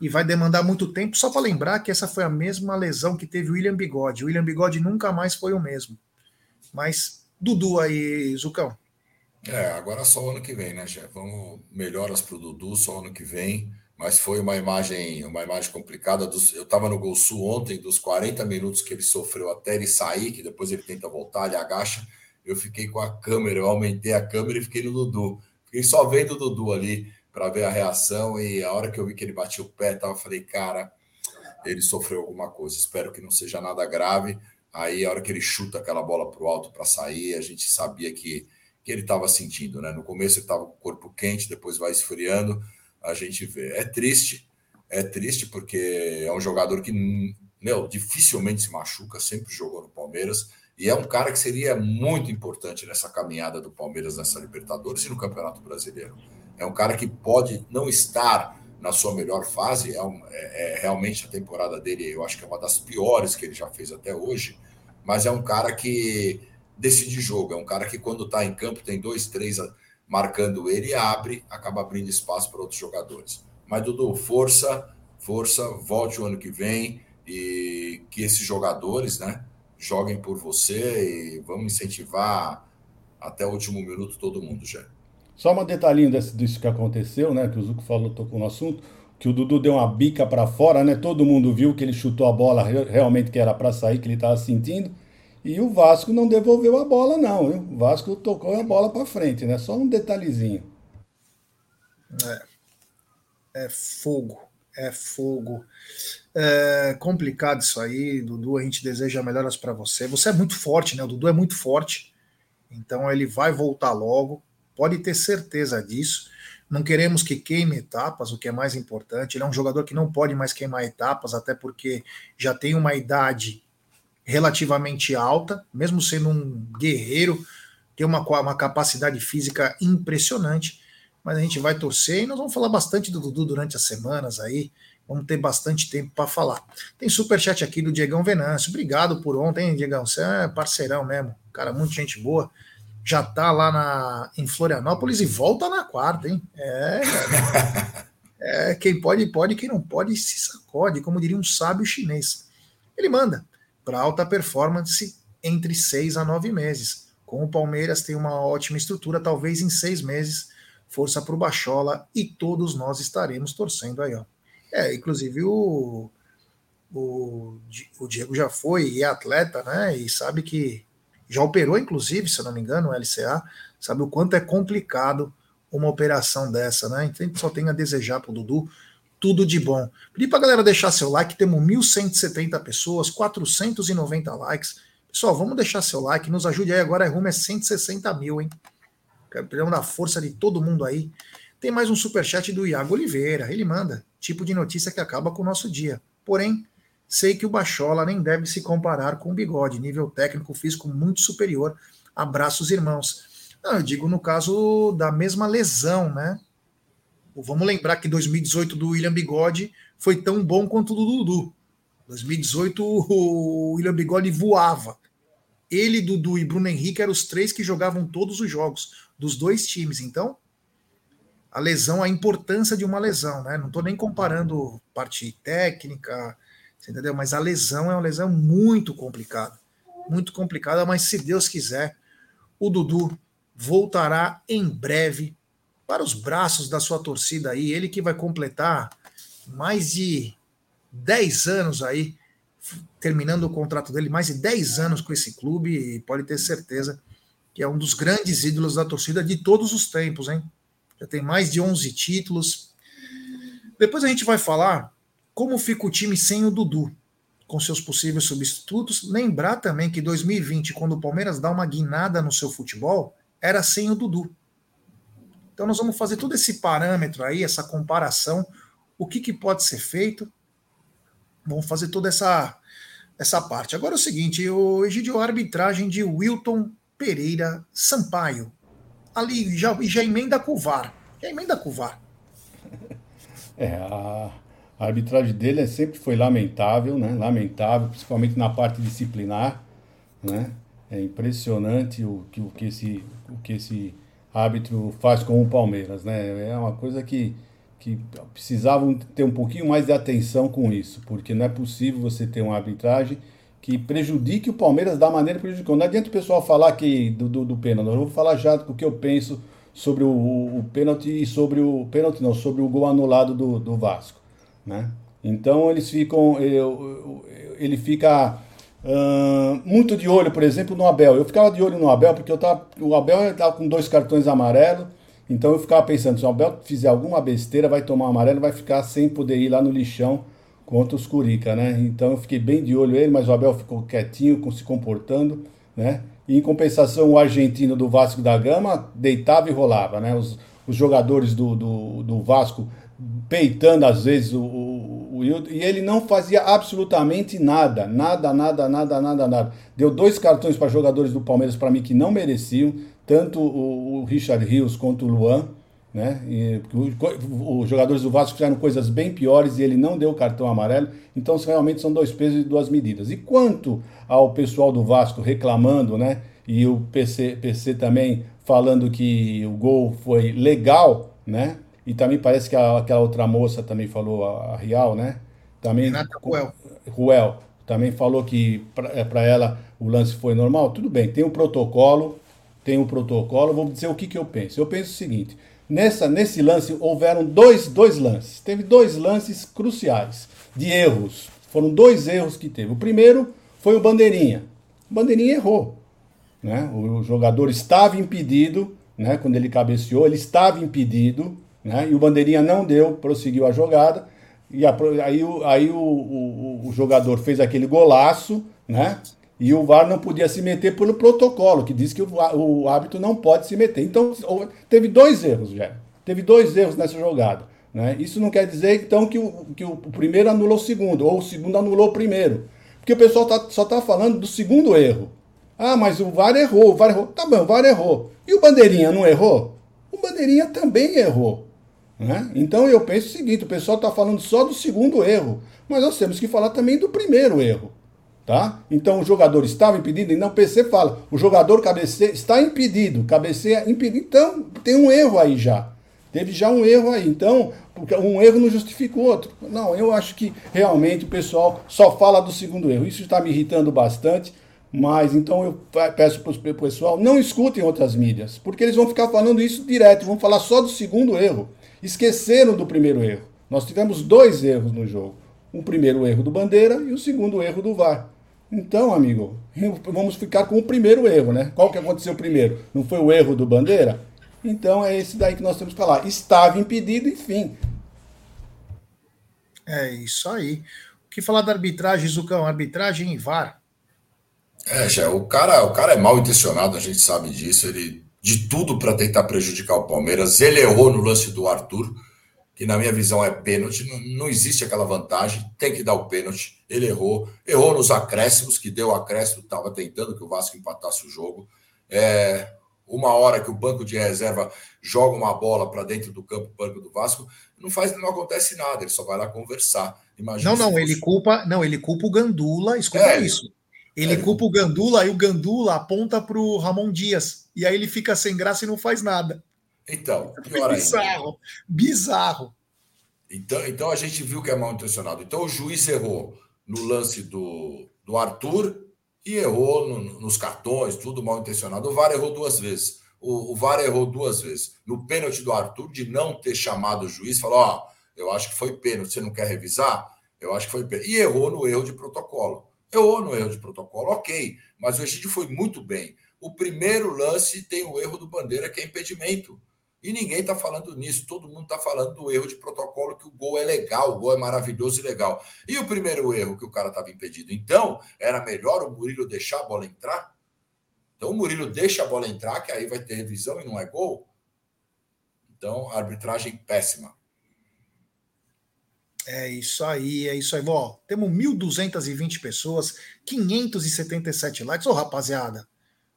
e vai demandar muito tempo. Só para lembrar que essa foi a mesma lesão que teve o William Bigode. O William Bigode nunca mais foi o mesmo. Mas Dudu aí, Zucão. É, agora só o ano que vem, né, Jeff? Vamos melhoras pro Dudu só ano que vem mas foi uma imagem uma imagem complicada. Dos, eu estava no Gol Sul ontem, dos 40 minutos que ele sofreu até ele sair, que depois ele tenta voltar, ele agacha. Eu fiquei com a câmera, eu aumentei a câmera e fiquei no Dudu. Fiquei só vendo o Dudu ali para ver a reação. E a hora que eu vi que ele batia o pé, eu falei, cara, ele sofreu alguma coisa. Espero que não seja nada grave. Aí, a hora que ele chuta aquela bola para o alto para sair, a gente sabia que, que ele estava sentindo, né? No começo ele estava com o corpo quente, depois vai esfriando a gente vê. É triste, é triste porque é um jogador que meu, dificilmente se machuca, sempre jogou no Palmeiras e é um cara que seria muito importante nessa caminhada do Palmeiras nessa Libertadores e no Campeonato Brasileiro. É um cara que pode não estar na sua melhor fase, é, um, é, é realmente a temporada dele, eu acho que é uma das piores que ele já fez até hoje, mas é um cara que decide jogo, é um cara que quando está em campo tem dois, três marcando ele, abre, acaba abrindo espaço para outros jogadores. Mas, Dudu, força, força, volte o ano que vem e que esses jogadores né, joguem por você e vamos incentivar até o último minuto todo mundo, já. Só um detalhinho desse, disso que aconteceu, né? Que o Zuco falou, tocou no assunto, que o Dudu deu uma bica para fora, né? Todo mundo viu que ele chutou a bola realmente que era para sair, que ele estava sentindo. E o Vasco não devolveu a bola, não. Viu? O Vasco tocou a bola para frente, né? Só um detalhezinho. É, é fogo. É fogo. É complicado isso aí, Dudu. A gente deseja melhoras para você. Você é muito forte, né? O Dudu é muito forte. Então ele vai voltar logo. Pode ter certeza disso. Não queremos que queime etapas, o que é mais importante. Ele é um jogador que não pode mais queimar etapas, até porque já tem uma idade relativamente alta, mesmo sendo um guerreiro, tem uma, uma capacidade física impressionante, mas a gente vai torcer e nós vamos falar bastante do Dudu durante as semanas aí, vamos ter bastante tempo para falar. Tem super chat aqui do Diegão Venâncio, obrigado por ontem, Diegão, você é parceirão mesmo, cara, muita gente boa, já tá lá na, em Florianópolis e volta na quarta, hein, é, é quem pode, pode, quem não pode, se sacode, como diria um sábio chinês. Ele manda, para alta performance entre seis a nove meses. Com o Palmeiras tem uma ótima estrutura, talvez em seis meses, força para o Bachola e todos nós estaremos torcendo aí. Ó. É, inclusive o, o, o Diego já foi e é atleta, né? E sabe que já operou, inclusive, se eu não me engano, o LCA, sabe o quanto é complicado uma operação dessa, né? Então só tem a desejar para o Dudu tudo de bom. Pedi pra galera deixar seu like, temos 1.170 pessoas, 490 likes. Pessoal, vamos deixar seu like, nos ajude aí agora, rumo é 160 mil, hein? Precisamos da força de todo mundo aí. Tem mais um superchat do Iago Oliveira, ele manda, tipo de notícia que acaba com o nosso dia. Porém, sei que o Bachola nem deve se comparar com o Bigode, nível técnico físico muito superior. Abraços, irmãos. Não, eu digo no caso da mesma lesão, né? Vamos lembrar que 2018 do William Bigode foi tão bom quanto o do Dudu. 2018 o William Bigode voava. Ele, Dudu e Bruno Henrique eram os três que jogavam todos os jogos dos dois times. Então, a lesão, a importância de uma lesão, né? Não estou nem comparando parte técnica, entendeu? Mas a lesão é uma lesão muito complicada. Muito complicada, mas se Deus quiser, o Dudu voltará em breve para os braços da sua torcida aí. Ele que vai completar mais de 10 anos aí, terminando o contrato dele, mais de 10 anos com esse clube, e pode ter certeza que é um dos grandes ídolos da torcida de todos os tempos, hein? Já tem mais de 11 títulos. Depois a gente vai falar como fica o time sem o Dudu, com seus possíveis substitutos. Lembrar também que 2020, quando o Palmeiras dá uma guinada no seu futebol, era sem o Dudu. Então nós vamos fazer todo esse parâmetro aí, essa comparação, o que, que pode ser feito. Vamos fazer toda essa essa parte. Agora é o seguinte, o Egidio, a arbitragem de Wilton Pereira Sampaio. Ali já, já emenda com o VAR. Já emenda com o VAR. É, a, a arbitragem dele é, sempre foi lamentável, né? Lamentável, principalmente na parte disciplinar, né? É impressionante o que, o que esse, o que esse árbitro faz com o Palmeiras, né? É uma coisa que, que precisavam ter um pouquinho mais de atenção com isso, porque não é possível você ter uma arbitragem que prejudique o Palmeiras da maneira que prejudicou. Não adianta o pessoal falar que do, do, do pênalti, eu vou falar já o que eu penso sobre o, o, pênalti e sobre o pênalti não, sobre o gol anulado do, do Vasco, né? Então eles ficam, ele, ele fica Uh, muito de olho, por exemplo, no Abel. Eu ficava de olho no Abel porque eu tava, o Abel estava com dois cartões amarelos. Então eu ficava pensando, se o Abel fizer alguma besteira, vai tomar amarelo, vai ficar sem poder ir lá no lixão contra os Curica, né? Então eu fiquei bem de olho nele, mas o Abel ficou quietinho, se comportando, né? E em compensação, o argentino do Vasco da Gama deitava e rolava, né? Os, os jogadores do, do, do Vasco peitando às vezes o, e ele não fazia absolutamente nada, nada, nada, nada, nada, nada. Deu dois cartões para jogadores do Palmeiras para mim que não mereciam, tanto o, o Richard Rios quanto o Luan, né? E, os jogadores do Vasco fizeram coisas bem piores e ele não deu cartão amarelo, então realmente são dois pesos e duas medidas. E quanto ao pessoal do Vasco reclamando, né? E o PC, PC também falando que o gol foi legal, né? E também parece que a, aquela outra moça também falou, a, a Real, né? Também, Renata Ruel. Ruel. Também falou que para é, ela o lance foi normal. Tudo bem, tem um protocolo, tem um protocolo. Vou dizer o que, que eu penso. Eu penso o seguinte: nessa, nesse lance houveram dois, dois lances. Teve dois lances cruciais de erros. Foram dois erros que teve. O primeiro foi o Bandeirinha. O Bandeirinha errou. Né? O jogador estava impedido, né? quando ele cabeceou, ele estava impedido né? E o Bandeirinha não deu, prosseguiu a jogada. E a, aí, aí o, o, o, jogador fez aquele golaço, né? E o VAR não podia se meter pelo protocolo, que diz que o, o árbitro não pode se meter. Então, teve dois erros, já. Teve dois erros nessa jogada. Né? Isso não quer dizer, então, que o, que o primeiro anulou o segundo, ou o segundo anulou o primeiro. Porque o pessoal tá, só está falando do segundo erro. Ah, mas o VAR errou, o VAR errou. Tá bom, o VAR errou. E o Bandeirinha não errou? O Bandeirinha também errou. Né? Então eu penso o seguinte: o pessoal está falando só do segundo erro, mas nós temos que falar também do primeiro erro. Tá? Então o jogador estava impedido, e não o PC fala, o jogador cabeceia, está impedido, cabeceia impedido. Então tem um erro aí já. Teve já um erro aí. Então, um erro não justifica o outro. Não, eu acho que realmente o pessoal só fala do segundo erro. Isso está me irritando bastante. Mas então eu peço para o pessoal, não escutem outras mídias, porque eles vão ficar falando isso direto, vão falar só do segundo erro esqueceram do primeiro erro. Nós tivemos dois erros no jogo. O primeiro erro do Bandeira e o segundo erro do VAR. Então, amigo, vamos ficar com o primeiro erro, né? Qual que aconteceu primeiro? Não foi o erro do Bandeira? Então é esse daí que nós temos que falar. Estava impedido, enfim. É isso aí. O que falar da arbitragem, Zucão? Arbitragem e VAR. É, já, o cara, o cara é mal intencionado, a gente sabe disso. Ele de tudo para tentar prejudicar o Palmeiras. Ele errou no lance do Arthur, que na minha visão é pênalti. Não, não existe aquela vantagem, tem que dar o pênalti. Ele errou, errou nos acréscimos, que deu acréscimo, estava tentando que o Vasco empatasse o jogo. É, uma hora que o banco de reserva joga uma bola para dentro do campo, banco do Vasco, não faz, não acontece nada, ele só vai lá conversar. Imagina não, não, fosse... ele culpa, não, ele culpa o Gandula, escuta é, isso. Ele é, culpa o Gandula e o Gandula aponta para o Ramon Dias. E aí ele fica sem graça e não faz nada. Então, pior bizarro, ainda. bizarro. Então, então a gente viu que é mal intencionado. Então o juiz errou no lance do, do Arthur e errou no, nos cartões, tudo mal intencionado. O VAR errou duas vezes. O, o VAR errou duas vezes. No pênalti do Arthur, de não ter chamado o juiz, falou: Ó, oh, eu acho que foi pênalti, você não quer revisar? Eu acho que foi pênalti. E errou no erro de protocolo. Errou no erro de protocolo, ok, mas o Egídio foi muito bem. O primeiro lance tem o erro do Bandeira, que é impedimento. E ninguém está falando nisso, todo mundo está falando do erro de protocolo, que o gol é legal, o gol é maravilhoso e legal. E o primeiro erro que o cara estava impedido? Então, era melhor o Murilo deixar a bola entrar? Então, o Murilo deixa a bola entrar, que aí vai ter revisão e não é gol? Então, arbitragem péssima. É isso aí, é isso aí. Ó, temos 1.220 pessoas, 577 likes. Ô, rapaziada,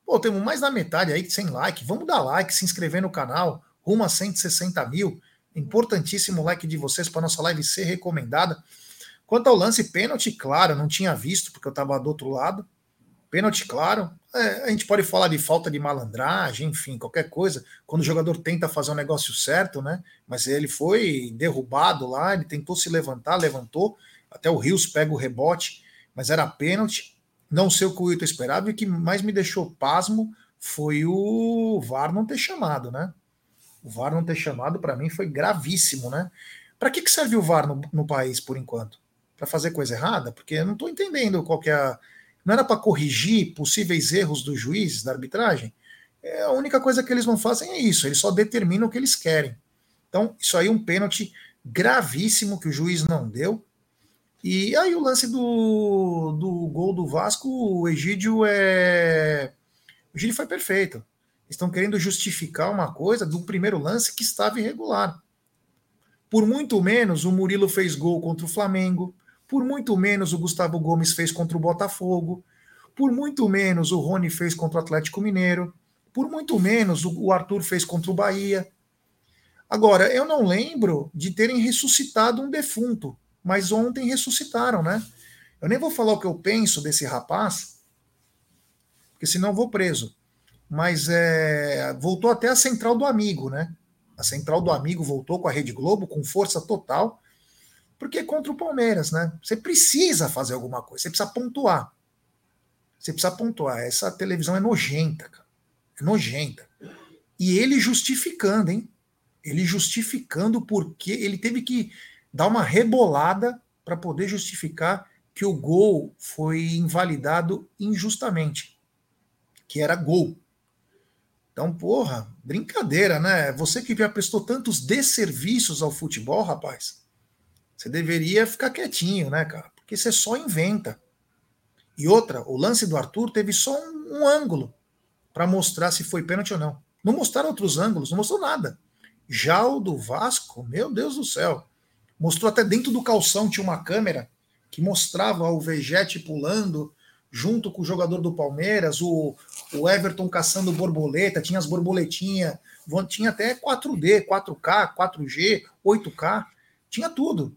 pô, temos mais da metade aí sem like. Vamos dar like, se inscrever no canal rumo a 160 mil. Importantíssimo like de vocês para nossa live ser recomendada. Quanto ao lance pênalti, claro, não tinha visto, porque eu estava do outro lado. Pênalti, claro. É, a gente pode falar de falta de malandragem, enfim, qualquer coisa. Quando o jogador tenta fazer um negócio certo, né? Mas ele foi derrubado lá, ele tentou se levantar, levantou. Até o Rios pega o rebote, mas era pênalti. Não sei o que o Wilton esperava. E o que mais me deixou pasmo foi o VAR não ter chamado, né? O VAR não ter chamado, para mim, foi gravíssimo, né? Para que, que serve o VAR no, no país, por enquanto? Para fazer coisa errada? Porque eu não estou entendendo qual que é a. Não era para corrigir possíveis erros dos juízes da arbitragem? É, a única coisa que eles não fazem é isso, eles só determinam o que eles querem. Então, isso aí é um pênalti gravíssimo que o juiz não deu. E aí o lance do, do gol do Vasco, o Egídio é. O Egídio foi perfeito estão querendo justificar uma coisa do primeiro lance que estava irregular. Por muito menos o Murilo fez gol contra o Flamengo, por muito menos o Gustavo Gomes fez contra o Botafogo, por muito menos o Rony fez contra o Atlético Mineiro, por muito menos o Arthur fez contra o Bahia. Agora, eu não lembro de terem ressuscitado um defunto, mas ontem ressuscitaram, né? Eu nem vou falar o que eu penso desse rapaz, porque senão vou preso mas é, voltou até a central do amigo, né? A central do amigo voltou com a Rede Globo com força total, porque é contra o Palmeiras, né? Você precisa fazer alguma coisa, você precisa pontuar. Você precisa pontuar. Essa televisão é nojenta, cara. É nojenta. E ele justificando, hein? Ele justificando porque ele teve que dar uma rebolada para poder justificar que o gol foi invalidado injustamente, que era gol. Então, porra, brincadeira, né? Você que já prestou tantos desserviços ao futebol, rapaz, você deveria ficar quietinho, né, cara? Porque você só inventa. E outra, o lance do Arthur teve só um, um ângulo para mostrar se foi pênalti ou não. Não mostraram outros ângulos, não mostrou nada. Já o do Vasco, meu Deus do céu, mostrou até dentro do calção tinha uma câmera que mostrava o Vegete pulando junto com o jogador do Palmeiras, o, o Everton caçando borboleta, tinha as borboletinhas, tinha até 4D, 4K, 4G, 8K, tinha tudo.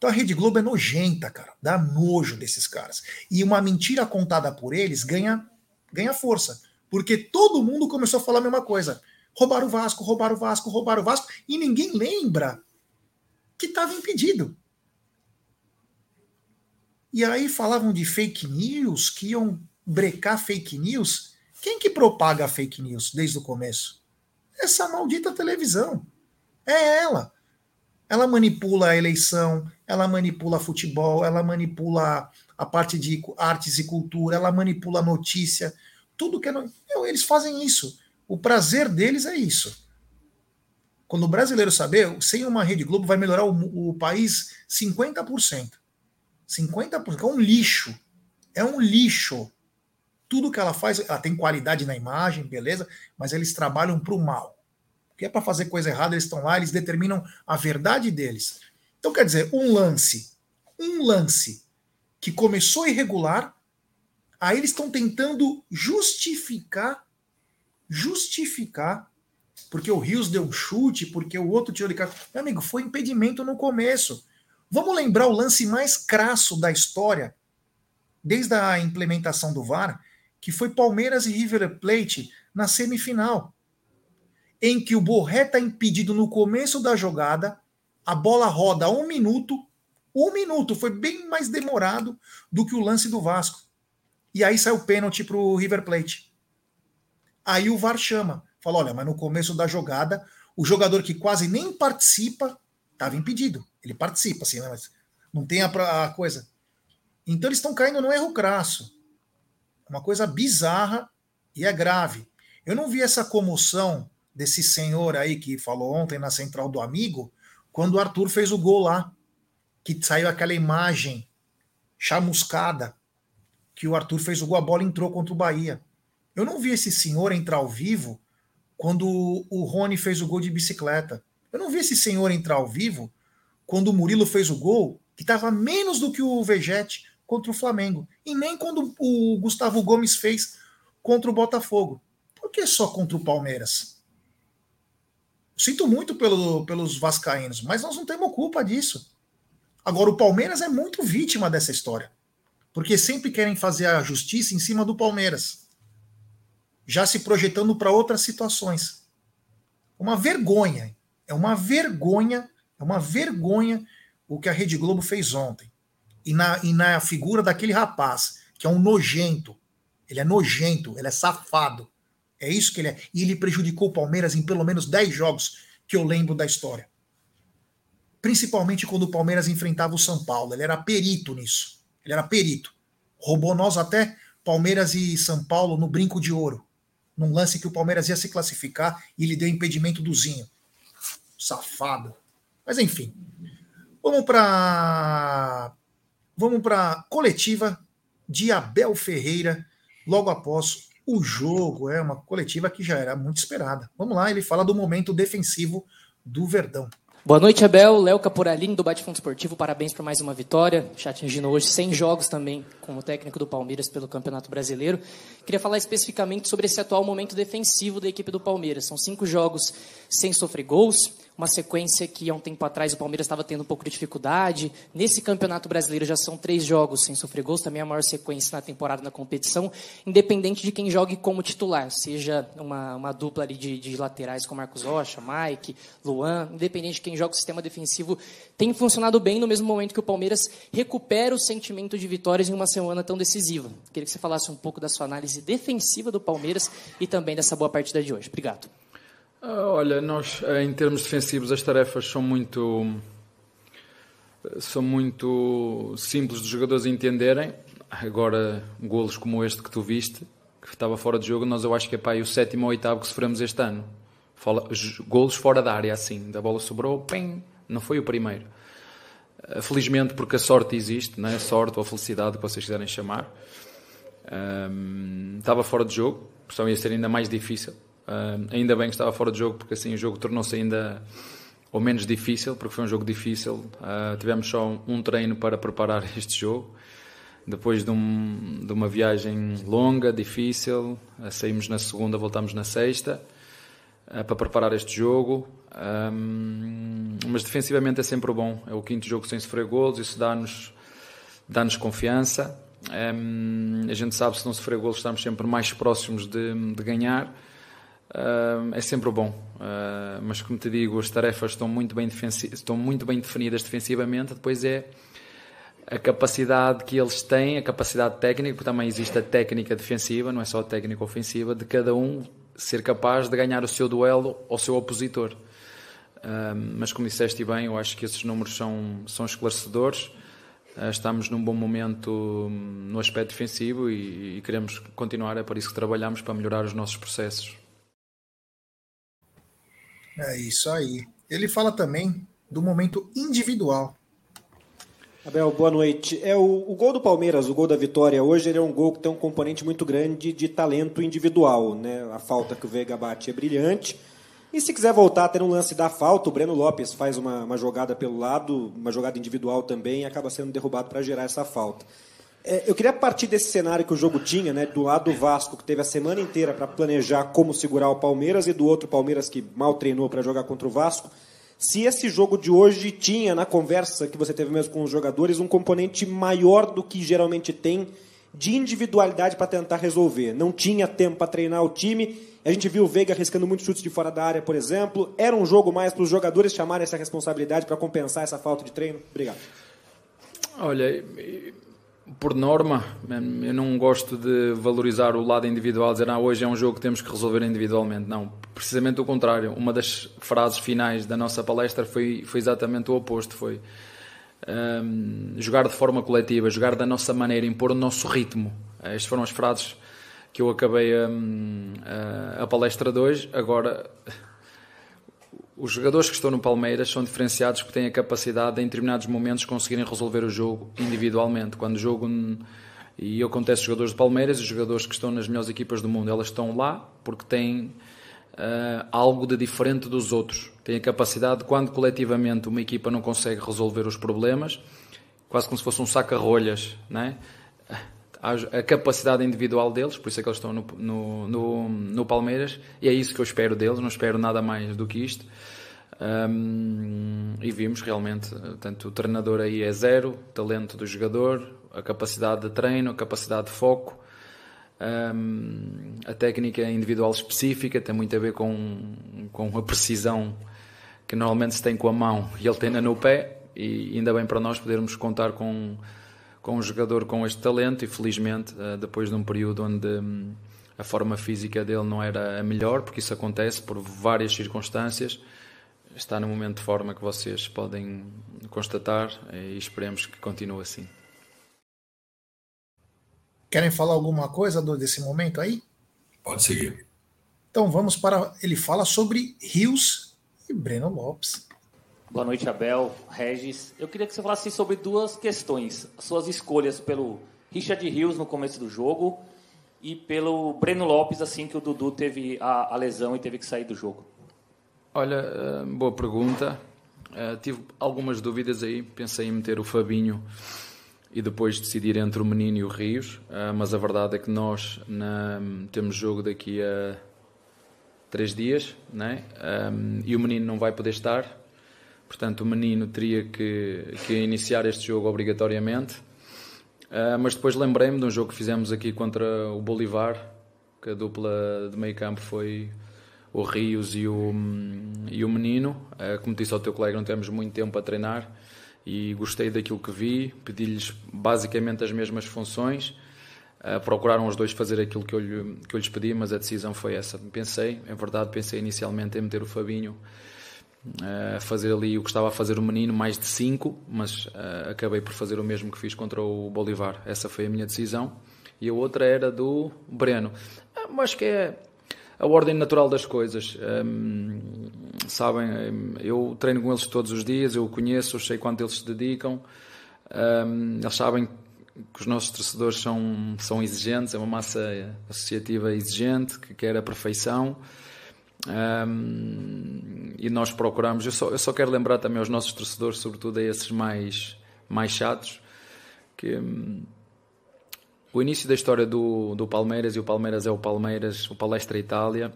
Então a Rede Globo é nojenta, cara, dá nojo desses caras. E uma mentira contada por eles ganha, ganha força, porque todo mundo começou a falar a mesma coisa. Roubaram o Vasco, roubaram o Vasco, roubaram o Vasco, e ninguém lembra que estava impedido. E aí falavam de fake news, que iam brecar fake news. Quem que propaga fake news desde o começo? Essa maldita televisão. É ela. Ela manipula a eleição, ela manipula futebol, ela manipula a parte de artes e cultura, ela manipula notícia, tudo que é. Eles fazem isso. O prazer deles é isso. Quando o brasileiro saber, sem uma Rede Globo vai melhorar o, o país 50%. 50%. É um lixo. É um lixo. Tudo que ela faz, ela tem qualidade na imagem, beleza, mas eles trabalham para o mal. Que é para fazer coisa errada, eles estão lá, eles determinam a verdade deles. Então, quer dizer, um lance, um lance que começou irregular, aí eles estão tentando justificar, justificar, porque o Rios deu um chute, porque o outro tirou de cara. Meu amigo, foi impedimento no começo. Vamos lembrar o lance mais crasso da história, desde a implementação do VAR, que foi Palmeiras e River Plate na semifinal, em que o Borré está impedido no começo da jogada, a bola roda um minuto, um minuto, foi bem mais demorado do que o lance do Vasco. E aí sai o pênalti para o River Plate. Aí o VAR chama, fala: olha, mas no começo da jogada, o jogador que quase nem participa estava impedido. Ele participa, assim, né? mas não tem a, a coisa. Então eles estão caindo no erro crasso. Uma coisa bizarra e é grave. Eu não vi essa comoção desse senhor aí que falou ontem na central do amigo, quando o Arthur fez o gol lá, que saiu aquela imagem chamuscada, que o Arthur fez o gol, a bola entrou contra o Bahia. Eu não vi esse senhor entrar ao vivo quando o Rony fez o gol de bicicleta. Eu não vi esse senhor entrar ao vivo quando o Murilo fez o gol, que estava menos do que o Vegete contra o Flamengo. E nem quando o Gustavo Gomes fez contra o Botafogo. Por que só contra o Palmeiras? Sinto muito pelo, pelos vascaínos, mas nós não temos culpa disso. Agora, o Palmeiras é muito vítima dessa história. Porque sempre querem fazer a justiça em cima do Palmeiras. Já se projetando para outras situações. Uma vergonha. É uma vergonha, é uma vergonha o que a Rede Globo fez ontem e na, e na figura daquele rapaz, que é um nojento. Ele é nojento, ele é safado. É isso que ele é. E ele prejudicou o Palmeiras em pelo menos 10 jogos que eu lembro da história. Principalmente quando o Palmeiras enfrentava o São Paulo. Ele era perito nisso. Ele era perito. Roubou nós até Palmeiras e São Paulo no brinco de ouro. Num lance que o Palmeiras ia se classificar e ele deu impedimento do Zinho. Safado. Mas enfim. Vamos para Vamos para coletiva de Abel Ferreira, logo após o jogo. É uma coletiva que já era muito esperada. Vamos lá, ele fala do momento defensivo do Verdão. Boa noite, Abel. Léo Capuralim, do Bate Fundo Esportivo. Parabéns por mais uma vitória. Já atingindo hoje 100 jogos também como técnico do Palmeiras pelo Campeonato Brasileiro. Queria falar especificamente sobre esse atual momento defensivo da equipe do Palmeiras. São cinco jogos sem sofrer gols, uma sequência que há um tempo atrás o Palmeiras estava tendo um pouco de dificuldade. Nesse Campeonato Brasileiro já são três jogos sem sofrer gols, também a maior sequência na temporada na competição, independente de quem jogue como titular, seja uma, uma dupla de, de laterais com Marcos Rocha, Mike, Luan, independente de quem joga, o sistema defensivo tem funcionado bem no mesmo momento que o Palmeiras recupera o sentimento de vitórias em uma semana tão decisiva. Queria que você falasse um pouco da sua análise defensiva do Palmeiras e também dessa boa partida de hoje. Obrigado. Ah, olha, nós eh, em termos defensivos as tarefas são muito são muito simples dos jogadores entenderem. Agora, golos como este que tu viste, que estava fora de jogo, nós eu acho que é pá, o sétimo ou oitavo que sofremos este ano. Fala, golos fora da área, assim, da bola sobrou, pim, não foi o primeiro. Ah, felizmente, porque a sorte existe, né? sorte ou felicidade, que vocês quiserem chamar. Um, estava fora de jogo, portanto ia ser ainda mais difícil. Uh, ainda bem que estava fora de jogo, porque assim o jogo tornou-se ainda ou menos difícil, porque foi um jogo difícil. Uh, tivemos só um, treino para preparar este jogo. Depois de, um, de uma viagem longa, difícil, uh, saímos na segunda, voltamos na sexta para preparar este jogo. Um, mas defensivamente é sempre bom. É o quinto jogo sem sofrer golos, isso dá-nos dá-nos confiança. A gente sabe se não sofrer golos estamos sempre mais próximos de, de ganhar uh, é sempre bom. Uh, mas como te digo, as tarefas estão muito bem, estão muito bem definidas defensivamente. Depois é a capacidade que eles têm, a capacidade técnica, porque também existe a técnica defensiva, não é só a técnica ofensiva, de cada um ser capaz de ganhar o seu duelo ao seu opositor. Uh, mas como disseste bem, eu acho que esses números são, são esclarecedores. Uh, estamos num bom momento no aspecto defensivo e, e, queremos continuar, é por isso que trabalhamos para melhorar os nossos processos. É isso aí. Ele fala também do momento individual. Abel, boa noite. É o, o, gol do Palmeiras, o gol da vitória hoje, ele é um gol que tem um componente muito grande de talento individual, né? A falta que o Veiga bate é brilhante. E se quiser voltar a ter um lance da falta, o Breno Lopes faz uma, uma jogada pelo lado, uma jogada individual também, e acaba sendo derrubado para gerar essa falta. É, eu queria partir desse cenário que o jogo tinha, né, do lado do Vasco, que teve a semana inteira para planejar como segurar o Palmeiras, e do outro Palmeiras que mal treinou para jogar contra o Vasco se esse jogo de hoje tinha, na conversa que você teve mesmo com os jogadores, um componente maior do que geralmente tem de individualidade para tentar resolver. Não tinha tempo para treinar o time. A gente viu o Veiga arriscando muitos chutes de fora da área, por exemplo. Era um jogo mais para os jogadores chamarem essa responsabilidade para compensar essa falta de treino? Obrigado. Olha, por norma, eu não gosto de valorizar o lado individual, dizer ah, hoje é um jogo que temos que resolver individualmente. Não, precisamente o contrário. Uma das frases finais da nossa palestra foi, foi exatamente o oposto. Foi um, jogar de forma coletiva, jogar da nossa maneira, impor o nosso ritmo. Estas foram as frases que eu acabei um, a, a palestra de hoje. Agora os jogadores que estão no Palmeiras são diferenciados porque têm a capacidade de, em determinados momentos, conseguirem resolver o jogo individualmente. Quando o jogo. E eu contesto jogadores do Palmeiras os jogadores que estão nas melhores equipas do mundo, elas estão lá porque têm uh, algo de diferente dos outros. Têm a capacidade, quando coletivamente uma equipa não consegue resolver os problemas, quase como se fosse um saca-rolhas, né? a capacidade individual deles, por isso é que eles estão no, no, no, no, Palmeiras, e é isso que eu espero deles, não espero nada mais do que isto. Um, e vimos realmente, tanto o treinador aí é zero, o talento do jogador, a capacidade de treino, a capacidade de foco, um, a técnica individual específica tem muito a ver com, com a precisão que normalmente se tem com a mão e ele tem no pé, e ainda bem para nós podermos contar com com um jogador com este talento e felizmente eh, depois de um período onde hum, a forma física dele não era a melhor, porque isso acontece por várias circunstâncias, está no momento de forma que vocês podem constatar e esperemos que continue assim. Querem falar alguma coisa desse momento aí? Pode seguir. Então vamos para. Ele fala sobre Rios e Breno Lopes. Boa noite, Abel, Regis. Eu queria que você falasse sobre duas questões. Suas escolhas pelo Richard Rios no começo do jogo e pelo Breno Lopes, assim que o Dudu teve a, a lesão e teve que sair do jogo. Olha, eh, boa pergunta. Uh, tive algumas dúvidas aí. Pensei em meter o Fabinho e depois decidir entre o Menino e o Rios. Uh, mas a verdade é que nós na, temos jogo daqui a três dias né? E o Menino não vai poder estar. Portanto, o menino teria que, que iniciar este jogo obrigatoriamente. Mas depois lembrei-me de um jogo que fizemos aqui contra o Bolivar, que a dupla de meio campo foi o Rios e o, e o Menino. Uh, como disse ao teu colega, não temos muito tempo a treinar e gostei daquilo que vi. Pedi-lhes basicamente as mesmas funções. Uh, procuraram os dois fazer aquilo que eu, lhe, que eu lhes pedi, mas a decisão foi essa. Pensei, é verdade, pensei inicialmente em meter o Fabinho a fazer ali o que estava a fazer o menino, mais de 5, mas acabei por fazer o mesmo que fiz contra o Bolivar. Essa foi a minha decisão. E a outra era do Breno. Acho que é a ordem natural das coisas. Um, sabem, eu treino com eles todos os dias, eu conheço, eu sei quanto eles se dedicam. Um, eles sabem que os nossos torcedores são, são exigentes, é uma massa associativa exigente, que quer a perfeição. E nós procuramos, eu só, eu só quero lembrar também aos nossos torcedores, sobretudo a esses mais, mais chatos, que o início da história do, do Palmeiras, e o Palmeiras é o Palmeiras, o Palestra Itália,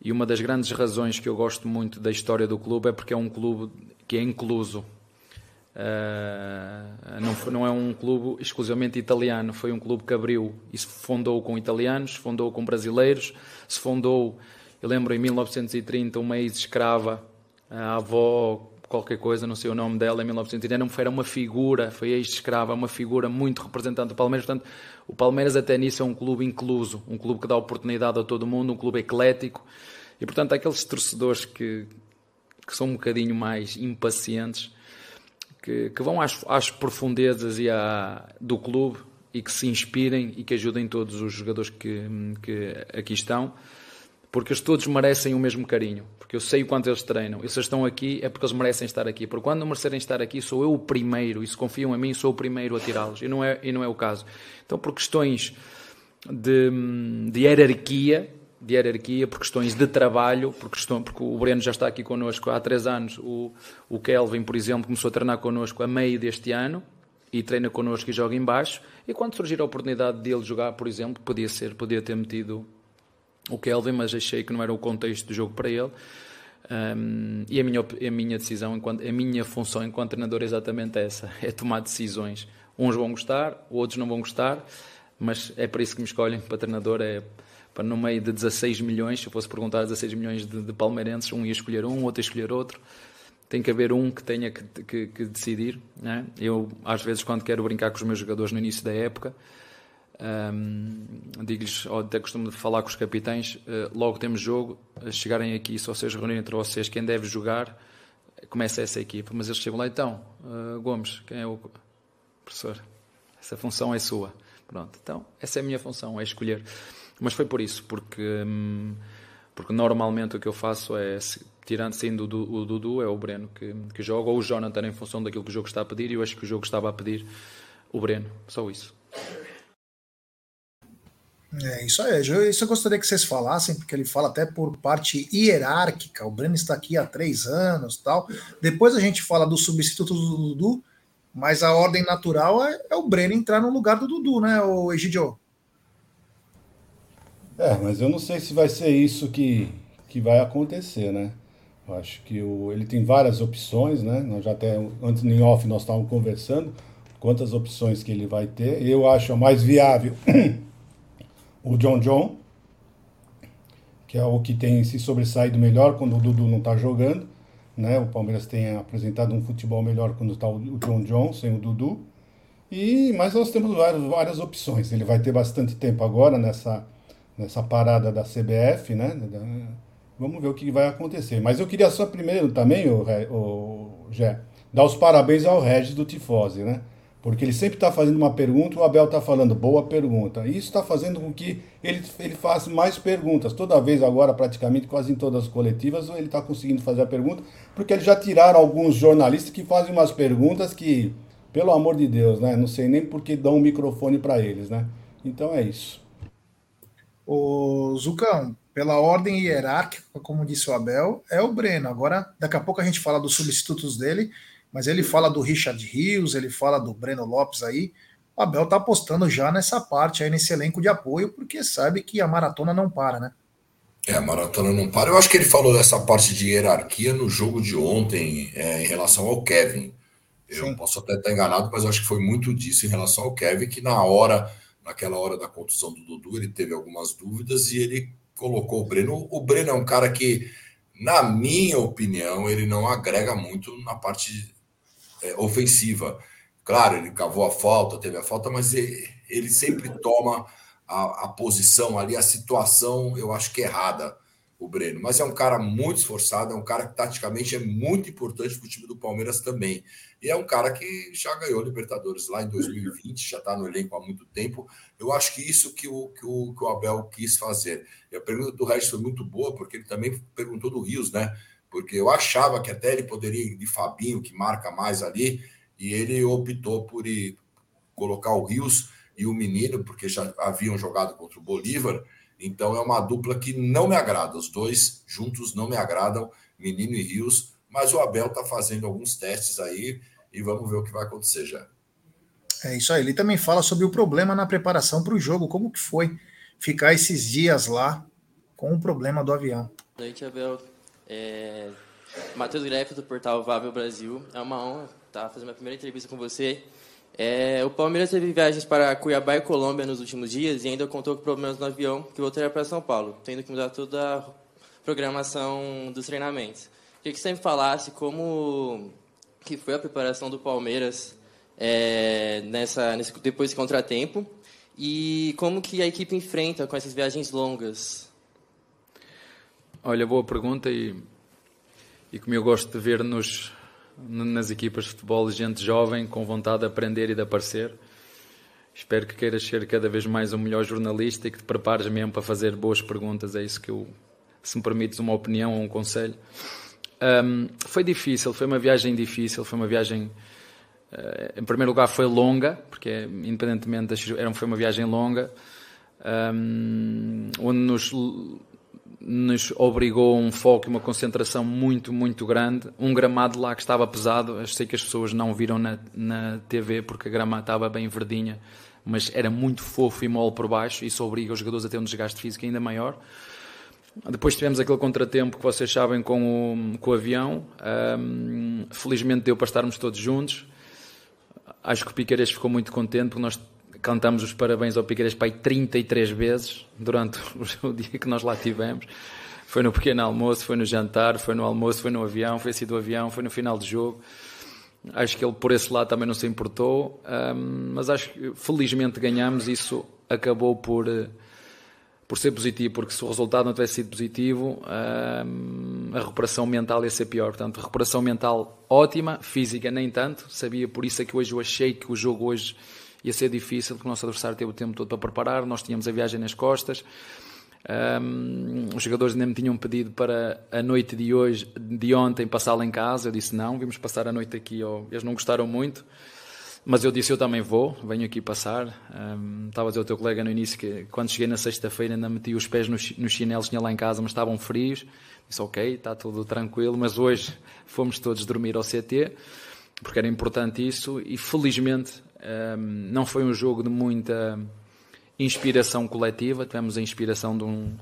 e uma das grandes razões que eu gosto muito da história do clube é porque é um clube que é incluso. Uh, não, não é um clube exclusivamente italiano, foi um clube que abriu e se fundou com italianos, fundou com brasileiros, se fundou eu lembro em 1930 uma ex-escrava, a avó, qualquer coisa, não sei o nome dela, em 1930, não era uma figura, foi ex-escrava, uma figura muito representante do Palmeiras. Portanto, o Palmeiras até nisso é um clube incluso, um clube que dá oportunidade a todo mundo, um clube eclético. E, portanto, aqueles torcedores que, que são um bocadinho mais impacientes, que, que vão às, às profundezas e à, do clube e que se inspirem e que ajudem todos os jogadores que, que aqui estão porque todos merecem o mesmo carinho, porque eu sei o quanto eles treinam. E se eles estão aqui é porque eles merecem estar aqui. Porque quando não merecerem estar aqui, sou eu o primeiro, e se confiam em mim, sou o primeiro a tirá-los. E não é, e não é o caso. Então, por questões de, de hierarquia, de hierarquia, por questões de trabalho, por questão, porque o Breno já está aqui connosco há três anos, o, o Kelvin, por exemplo, começou a treinar connosco a meio deste ano, e treina connosco e joga em baixo, e quando surgir a oportunidade dele jogar, por exemplo, podia ser, podia ter metido o Kelvin, mas achei que não era o contexto do jogo para ele. Um, e a minha, a minha decisão, enquanto, a minha função enquanto treinador é exatamente essa: é tomar decisões. Uns vão gostar, outros não vão gostar, mas é para isso que me escolhem para treinador. É para no meio de 16 milhões, se eu fosse perguntar a 16 milhões de, de palmeirenses, um ia escolher um, outro ia escolher outro. Tem que haver um que tenha que, que, que decidir. Né? Eu, às vezes, quando quero brincar com os meus jogadores no início da época, um, Digo-lhes, ou até costumo falar com os capitães, uh, logo temos jogo, uh, chegarem aqui, se vocês reunirem entre vocês, quem deve jogar, começa essa equipa. Mas eles chegam lá, então, uh, Gomes, quem é o professor? Essa função é sua. Pronto, então, essa é a minha função, é escolher. Mas foi por isso, porque, um, porque normalmente o que eu faço é, tirando sendo o, o Dudu, é o Breno que, que joga, ou o Jonathan em função daquilo que o jogo está a pedir, e eu acho que o jogo estava a pedir o Breno, só isso. É, isso aí. Isso eu gostaria que vocês falassem, porque ele fala até por parte hierárquica. O Breno está aqui há três anos tal. Depois a gente fala do substituto do Dudu, mas a ordem natural é, é o Breno entrar no lugar do Dudu, né, o Egidio? É, mas eu não sei se vai ser isso que, que vai acontecer, né? Eu acho que o, ele tem várias opções, né? Nós já até, antes em off, nós estávamos conversando quantas opções que ele vai ter. Eu acho a mais viável o John John, que é o que tem se sobressaído melhor quando o Dudu não está jogando. Né? O Palmeiras tem apresentado um futebol melhor quando está o John John sem o Dudu. E, mas nós temos várias, várias opções. Ele vai ter bastante tempo agora nessa, nessa parada da CBF, né? Vamos ver o que vai acontecer. Mas eu queria só primeiro também, o, o Gé, dar os parabéns ao Regis do Tifose, né? Porque ele sempre está fazendo uma pergunta, o Abel está falando, boa pergunta. E isso está fazendo com que ele, ele faça mais perguntas. Toda vez agora, praticamente, quase em todas as coletivas, ele está conseguindo fazer a pergunta, porque eles já tiraram alguns jornalistas que fazem umas perguntas que, pelo amor de Deus, né? Não sei nem por que dão um microfone para eles, né? Então é isso. O Zucão, pela ordem hierárquica, como disse o Abel, é o Breno. Agora, daqui a pouco a gente fala dos substitutos dele mas ele fala do Richard Rios, ele fala do Breno Lopes aí. O Abel tá apostando já nessa parte aí, nesse elenco de apoio, porque sabe que a maratona não para, né? É, a maratona não para. Eu acho que ele falou dessa parte de hierarquia no jogo de ontem é, em relação ao Kevin. Eu Sim. posso até estar enganado, mas acho que foi muito disso em relação ao Kevin, que na hora, naquela hora da contusão do Dudu, ele teve algumas dúvidas e ele colocou o Breno. O Breno é um cara que, na minha opinião, ele não agrega muito na parte é, ofensiva. Claro, ele cavou a falta, teve a falta, mas ele, ele sempre toma a, a, posição ali, a situação, eu acho que errada, o Breno. Mas é um cara muito esforçado, é um cara que taticamente é muito importante para o time do Palmeiras também. E é um cara que já ganhou Libertadores lá em 2020, já está no elenco há muito tempo. Eu acho que isso que o, que o, que o Abel quis fazer. E a pergunta do Regis foi muito boa, porque ele também perguntou do Rios, né? Porque eu achava que até ele poderia ir de Fabinho, que marca mais ali, e ele optou por ir, colocar o Rios e o Menino, porque já haviam jogado contra o Bolívar, então é uma dupla que não me agrada, os dois juntos não me agradam, Menino e Rios, mas o Abel está fazendo alguns testes aí e vamos ver o que vai acontecer já. É isso aí, ele também fala sobre o problema na preparação para o jogo, como que foi ficar esses dias lá com o problema do avião. Boa noite, Abel. É, Matheus Greff, do portal Vável Brasil. É uma honra estar fazendo a primeira entrevista com você. É, o Palmeiras teve viagens para Cuiabá e Colômbia nos últimos dias e ainda contou com problemas no avião que voltaria para São Paulo, tendo que mudar toda a programação dos treinamentos. Queria que você me falasse como que foi a preparação do Palmeiras é, nessa, nesse, depois desse contratempo e como que a equipe enfrenta com essas viagens longas Olha, boa pergunta e, e como eu gosto de ver nos, nas equipas de futebol gente jovem com vontade de aprender e de aparecer. Espero que queiras ser cada vez mais um melhor jornalista e que te prepares mesmo para fazer boas perguntas. É isso que eu, se me permites uma opinião ou um conselho. Um, foi difícil, foi uma viagem difícil, foi uma viagem. Uh, em primeiro lugar, foi longa, porque independentemente das, era, foi uma viagem longa, um, onde nos, nos obrigou um foco e uma concentração muito, muito grande. Um gramado lá que estava pesado, eu sei que as pessoas não viram na, na TV porque a grama estava bem verdinha, mas era muito fofo e mole por baixo, isso obriga os jogadores a ter um desgaste físico ainda maior. Depois tivemos aquele contratempo que vocês sabem com o, com o avião. Um, felizmente deu para estarmos todos juntos. Acho que o Piqueires ficou muito contente porque nós cantamos os parabéns ao Piqueires para aí 33 vezes durante o dia que nós lá tivemos. Foi no pequeno almoço, foi no jantar, foi no almoço, foi no avião, foi assim do avião, foi no final do jogo. Acho que ele por esse lado também não se importou, um, mas acho que felizmente ganhamos. Isso acabou por por ser positivo, porque se o resultado não tivesse sido positivo, a recuperação mental ia ser pior. Portanto, recuperação mental ótima, física nem tanto. Sabia por isso é que hoje eu achei que o jogo hoje ia ser difícil, porque o nosso adversário teve o tempo todo para preparar, nós tínhamos a viagem nas costas. Um, os jogadores ainda me tinham pedido para a noite de hoje, de ontem, passá-la em casa. Eu disse não, vimos passar a noite aqui. Eles não gostaram muito. Mas eu disse, eu também vou, venho aqui passar. Um, estava a dizer ao teu colega no início que quando cheguei na sexta-feira ainda meti os pés nos, nos chinelos, tinha lá em casa, mas estavam frios. Disse, ok, está tudo tranquilo, mas hoje fomos todos dormir ao CT, porque era importante isso, e felizmente um, não foi um jogo de muita inspiração coletiva, tivemos a inspiração de um,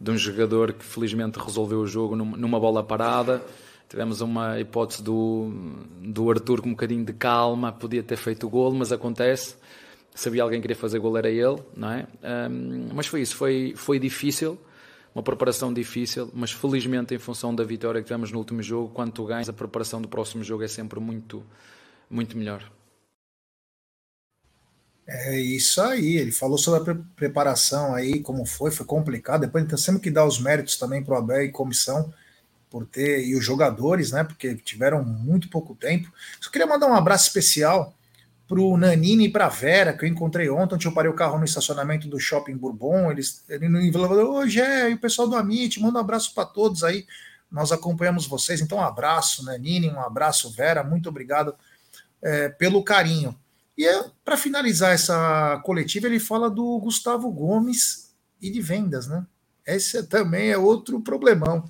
de um jogador que felizmente resolveu o jogo numa bola parada, Tivemos uma hipótese do, do Arthur com um bocadinho de calma, podia ter feito o golo, mas acontece. Se havia alguém que queria fazer golo era ele, não é? Um, mas foi isso, foi, foi difícil, uma preparação difícil, mas felizmente em função da vitória que tivemos no último jogo, quando tu ganhas, a preparação do próximo jogo é sempre muito, muito melhor. É isso aí, ele falou sobre a pre preparação aí, como foi, foi complicado. Depois temos sempre que dar os méritos também para o Abel e comissão por ter, e os jogadores, né, porque tiveram muito pouco tempo. Só queria mandar um abraço especial para o Nanini e para a Vera, que eu encontrei ontem, onde eu parei o carro no estacionamento do Shopping Bourbon, eles, ele no falou, hoje é, e o pessoal do Amit, manda um abraço para todos aí, nós acompanhamos vocês, então um abraço, Nanini, um abraço, Vera, muito obrigado é, pelo carinho. E é, para finalizar essa coletiva, ele fala do Gustavo Gomes e de vendas, né? Esse também é outro problemão.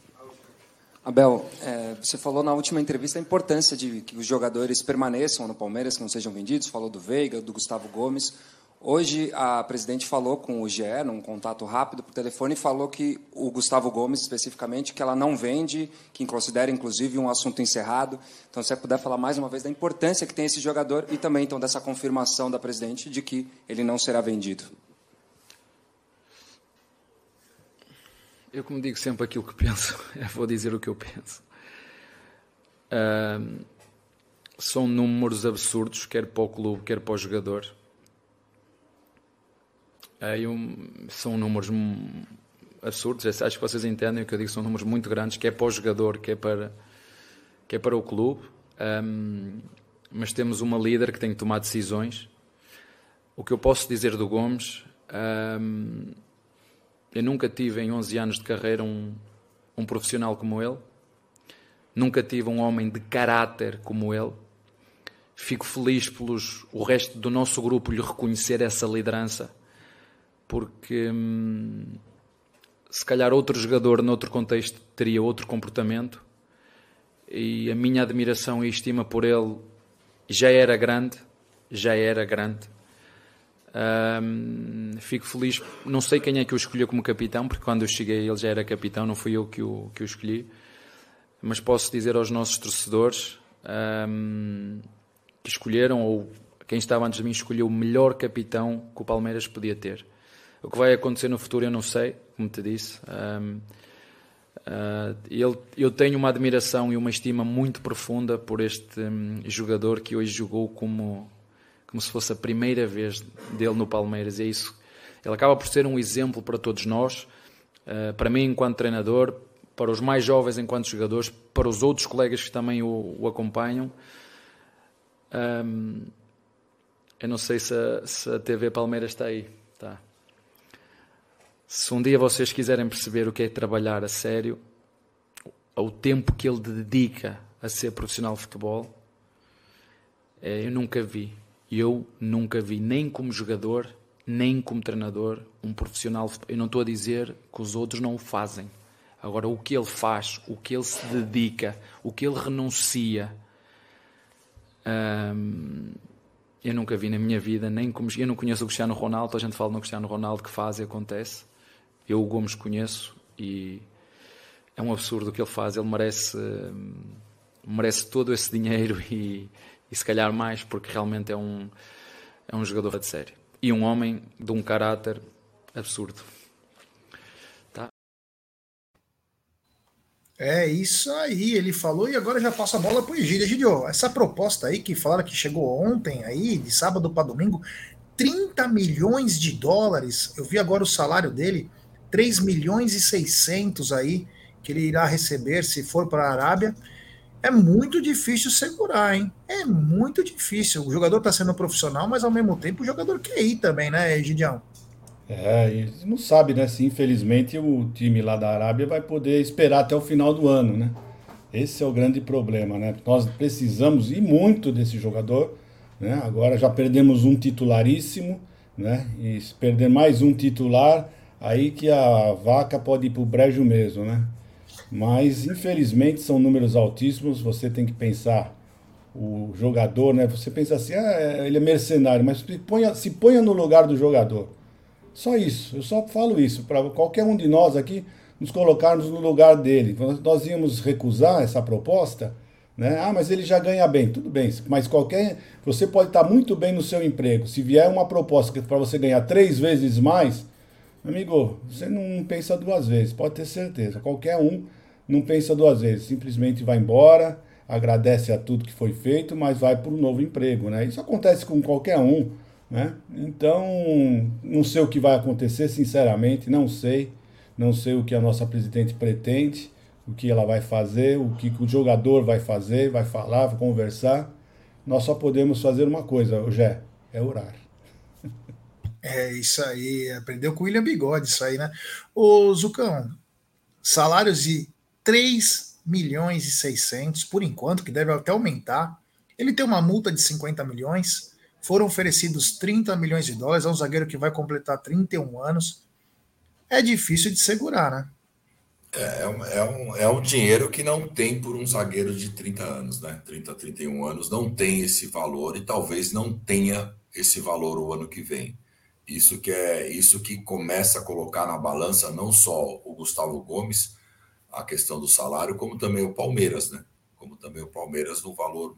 Abel, é, você falou na última entrevista a importância de que os jogadores permaneçam no Palmeiras, que não sejam vendidos. Falou do Veiga, do Gustavo Gomes. Hoje a presidente falou com o GE, num contato rápido por telefone, e falou que o Gustavo Gomes, especificamente, que ela não vende, que considera inclusive um assunto encerrado. Então, se você puder falar mais uma vez da importância que tem esse jogador e também então dessa confirmação da presidente de que ele não será vendido. Eu, como digo sempre aquilo que penso, vou dizer o que eu penso. Uh, são números absurdos, quer para o clube, quer para o jogador. Uh, são números absurdos, acho que vocês entendem o que eu digo, são números muito grandes, quer para o jogador, quer para, quer para o clube. Um, mas temos uma líder que tem que tomar decisões. O que eu posso dizer do Gomes. Um, eu nunca tive em 11 anos de carreira um, um profissional como ele. Nunca tive um homem de caráter como ele. Fico feliz pelos o resto do nosso grupo lhe reconhecer essa liderança, porque hum, se calhar outro jogador noutro contexto teria outro comportamento. E a minha admiração e estima por ele já era grande, já era grande. Um, fico feliz, não sei quem é que o escolheu como capitão, porque quando eu cheguei ele já era capitão, não fui eu que o, que o escolhi. Mas posso dizer aos nossos torcedores um, que escolheram, ou quem estava antes de mim escolheu o melhor capitão que o Palmeiras podia ter. O que vai acontecer no futuro eu não sei, como te disse. Um, uh, ah, ele, eu tenho uma admiração e uma estima muito profunda por este um, jogador que hoje jogou como como se fosse a primeira vez dele no Palmeiras. É isso. Ele acaba por ser um exemplo para todos nós, eh, para mim enquanto treinador, para os mais jovens enquanto jogadores, para os outros colegas que também o, o acompanham. Um, eu não sei se a, se a, TV Palmeiras está aí. Tá. Se um dia vocês quiserem perceber o que é trabalhar a sério, o tempo que ele dedica a ser profissional de futebol, é, eu nunca vi. Eu nunca vi, nem como jogador, nem como treinador, um profissional. Eu não estou a dizer que os outros não o fazem. Agora, o que ele faz, o que ele se dedica, o que ele renuncia, hum, eu nunca vi na minha vida, nem como. Eu não conheço o Cristiano Ronaldo, a gente fala no Cristiano Ronaldo que faz e acontece. Eu o Gomes conheço e é um absurdo o que ele faz. Ele merece, merece todo esse dinheiro e, e se calhar mais, porque realmente é um, é um jogador de sério. E um homem de um caráter absurdo. Tá? É isso aí, ele falou e agora já passa a bola para o Egídio. Egídio, essa proposta aí que falaram que chegou ontem aí, de sábado para domingo, 30 milhões de dólares. Eu vi agora o salário dele, 3 milhões e 600 aí, que ele irá receber se for para a Arábia. É muito difícil segurar, hein? É muito difícil. O jogador está sendo profissional, mas ao mesmo tempo o jogador quer ir também, né, Gideão? É, e não sabe, né? Se infelizmente o time lá da Arábia vai poder esperar até o final do ano, né? Esse é o grande problema, né? Nós precisamos e muito desse jogador, né? Agora já perdemos um titularíssimo, né? E se perder mais um titular, aí que a vaca pode ir para o brejo mesmo, né? Mas infelizmente são números altíssimos, você tem que pensar o jogador, né? Você pensa assim, ah, ele é mercenário, mas se ponha, se ponha no lugar do jogador. Só isso, eu só falo isso, para qualquer um de nós aqui nos colocarmos no lugar dele. Nós íamos recusar essa proposta, né? Ah, mas ele já ganha bem, tudo bem, mas qualquer. Você pode estar muito bem no seu emprego. Se vier uma proposta para você ganhar três vezes mais, amigo, você não pensa duas vezes, pode ter certeza. Qualquer um não pensa duas vezes, simplesmente vai embora, agradece a tudo que foi feito, mas vai para um novo emprego, né? Isso acontece com qualquer um, né? Então, não sei o que vai acontecer, sinceramente, não sei. Não sei o que a nossa presidente pretende, o que ela vai fazer, o que o jogador vai fazer, vai falar, vai conversar. Nós só podemos fazer uma coisa, Jé, é orar. É isso aí, aprendeu com o William Bigode isso aí, né? Ô Zucão, salários de 3 milhões e 600 por enquanto, que deve até aumentar. Ele tem uma multa de 50 milhões. Foram oferecidos 30 milhões de dólares a um zagueiro que vai completar 31 anos. É difícil de segurar, né? É, é, um, é, um, é um dinheiro que não tem por um zagueiro de 30 anos, né? 30, 31 anos, não tem esse valor e talvez não tenha esse valor o ano que vem. Isso que é isso que começa a colocar na balança não só o Gustavo Gomes, a questão do salário, como também o Palmeiras, né? Como também o Palmeiras no valor,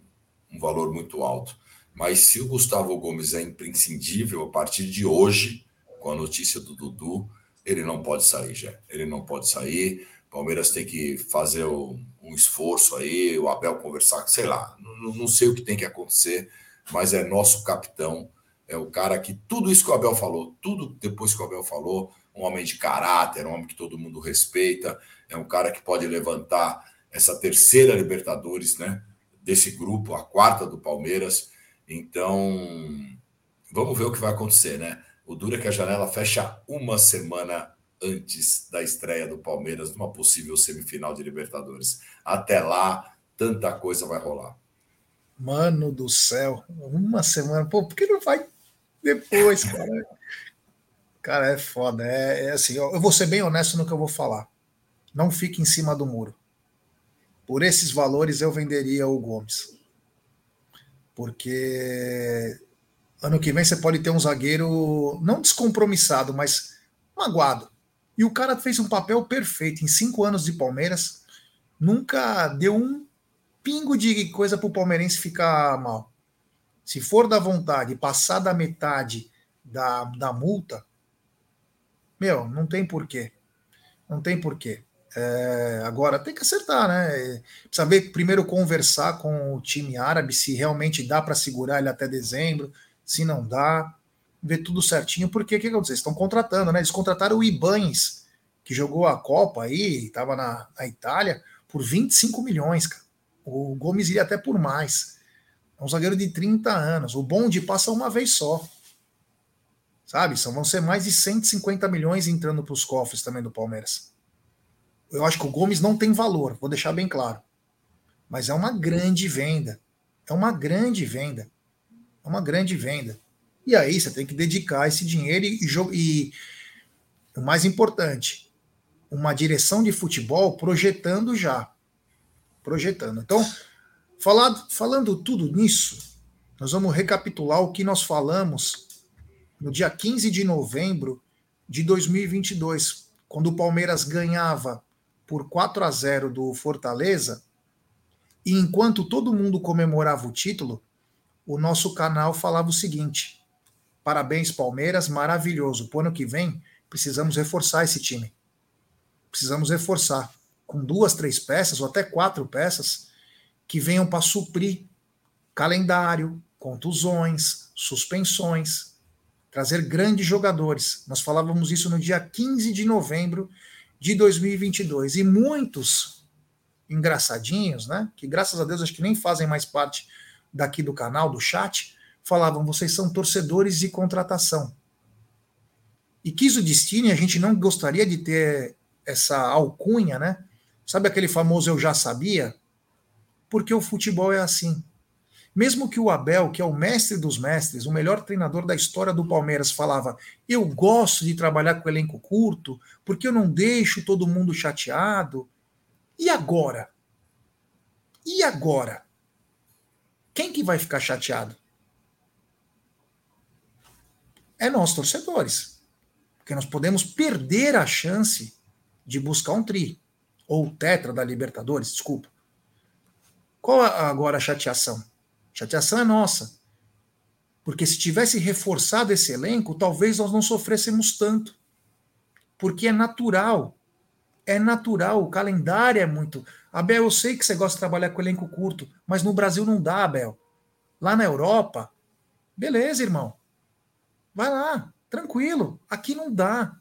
um valor muito alto. Mas se o Gustavo Gomes é imprescindível a partir de hoje, com a notícia do Dudu, ele não pode sair já. Ele não pode sair. Palmeiras tem que fazer um esforço aí, o Abel conversar, sei lá, não, não sei o que tem que acontecer, mas é nosso capitão, é o cara que tudo isso que o Abel falou, tudo depois que o Abel falou, um homem de caráter, um homem que todo mundo respeita, é um cara que pode levantar essa terceira Libertadores, né? Desse grupo, a quarta do Palmeiras. Então, vamos ver o que vai acontecer, né? O duro é que a janela fecha uma semana antes da estreia do Palmeiras numa possível semifinal de Libertadores. Até lá, tanta coisa vai rolar. Mano do céu, uma semana. Pô, por que não vai depois, cara? Cara, é foda. É, é assim, eu vou ser bem honesto no que eu vou falar. Não fique em cima do muro. Por esses valores eu venderia o Gomes. Porque ano que vem você pode ter um zagueiro não descompromissado, mas magoado. E o cara fez um papel perfeito. Em cinco anos de Palmeiras, nunca deu um pingo de coisa para o palmeirense ficar mal. Se for da vontade, passar da metade da, da multa, meu, não tem porquê. Não tem porquê. É, agora tem que acertar, né? Precisa ver, primeiro conversar com o time árabe se realmente dá para segurar ele até dezembro, se não dá, ver tudo certinho, porque o que aconteceu? Estão contratando, né? Eles contrataram o Ibanes, que jogou a Copa aí, estava na, na, Itália, por 25 milhões, cara. O Gomes iria até por mais. É um zagueiro de 30 anos. O bonde passa uma vez só. Sabe? São, vão ser mais de 150 milhões entrando para os cofres também do Palmeiras. Eu acho que o Gomes não tem valor, vou deixar bem claro. Mas é uma grande venda. É uma grande venda. É uma grande venda. E aí você tem que dedicar esse dinheiro e, e o mais importante, uma direção de futebol projetando já. Projetando. Então, falado, falando tudo nisso, nós vamos recapitular o que nós falamos no dia 15 de novembro de 2022, quando o Palmeiras ganhava por 4 a 0 do Fortaleza, e enquanto todo mundo comemorava o título, o nosso canal falava o seguinte: Parabéns, Palmeiras, maravilhoso. Para o ano que vem, precisamos reforçar esse time. Precisamos reforçar com duas, três peças ou até quatro peças que venham para suprir calendário, contusões, suspensões, trazer grandes jogadores. Nós falávamos isso no dia 15 de novembro de 2022 e muitos engraçadinhos, né, que graças a Deus acho que nem fazem mais parte daqui do canal, do chat, falavam: vocês são torcedores de contratação. E quis o destino, a gente não gostaria de ter essa alcunha, né? Sabe aquele famoso eu já sabia? Porque o futebol é assim. Mesmo que o Abel, que é o mestre dos mestres, o melhor treinador da história do Palmeiras, falava: Eu gosto de trabalhar com elenco curto, porque eu não deixo todo mundo chateado. E agora? E agora? Quem que vai ficar chateado? É nós, torcedores. Porque nós podemos perder a chance de buscar um tri. Ou tetra da Libertadores, desculpa. Qual agora a chateação? Chateação é nossa. Porque se tivesse reforçado esse elenco, talvez nós não sofrêssemos tanto. Porque é natural. É natural. O calendário é muito. Abel, eu sei que você gosta de trabalhar com elenco curto, mas no Brasil não dá, Abel. Lá na Europa, beleza, irmão. Vai lá, tranquilo. Aqui não dá.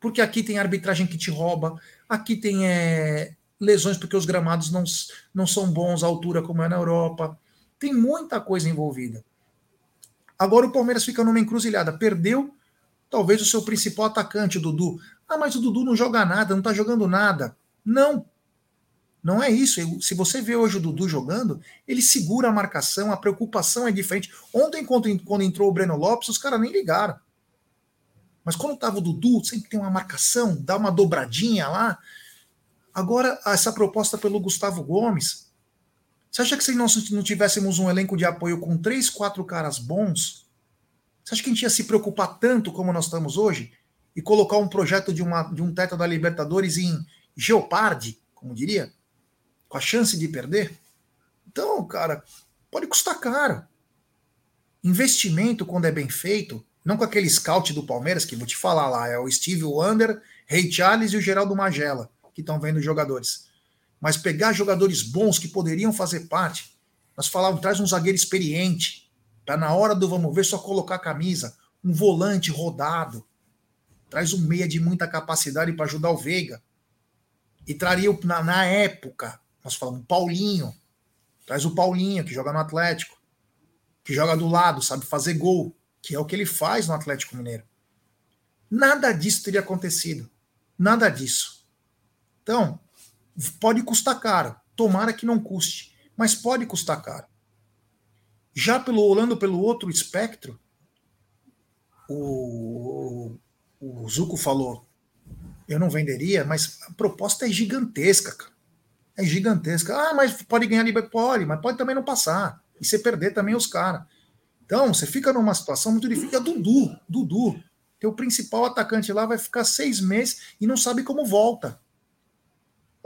Porque aqui tem arbitragem que te rouba, aqui tem é, lesões porque os gramados não, não são bons à altura como é na Europa. Tem muita coisa envolvida. Agora o Palmeiras fica numa encruzilhada. Perdeu talvez o seu principal atacante, o Dudu. Ah, mas o Dudu não joga nada, não tá jogando nada. Não. Não é isso. Se você vê hoje o Dudu jogando, ele segura a marcação, a preocupação é diferente. Ontem, quando, entrou o Breno Lopes, os caras nem ligaram. Mas quando tava o Dudu, sempre tem uma marcação, dá uma dobradinha lá. Agora, essa proposta pelo Gustavo Gomes, você acha que se nós não tivéssemos um elenco de apoio com três, quatro caras bons, você acha que a gente ia se preocupar tanto como nós estamos hoje? E colocar um projeto de, uma, de um teto da Libertadores em Geoparde, como diria? Com a chance de perder? Então, cara, pode custar caro. Investimento, quando é bem feito, não com aquele scout do Palmeiras, que vou te falar lá, é o Steve Wander, Ray Charles e o Geraldo Magela, que estão vendo jogadores mas pegar jogadores bons que poderiam fazer parte. Nós falávamos, traz um zagueiro experiente, para na hora do vamos ver só colocar a camisa, um volante rodado, traz um meia de muita capacidade para ajudar o Veiga. E traria, na, na época, nós falamos, Paulinho, traz o Paulinho, que joga no Atlético, que joga do lado, sabe fazer gol, que é o que ele faz no Atlético Mineiro. Nada disso teria acontecido. Nada disso. Então, pode custar caro. Tomara que não custe, mas pode custar caro. Já pelo olhando pelo outro espectro, o, o Zuko falou, eu não venderia, mas a proposta é gigantesca, cara. É gigantesca. Ah, mas pode ganhar livre? Pode, mas pode também não passar. E você perder também os caras. Então, você fica numa situação muito difícil. E a Dudu, Dudu, teu principal atacante lá vai ficar seis meses e não sabe como volta.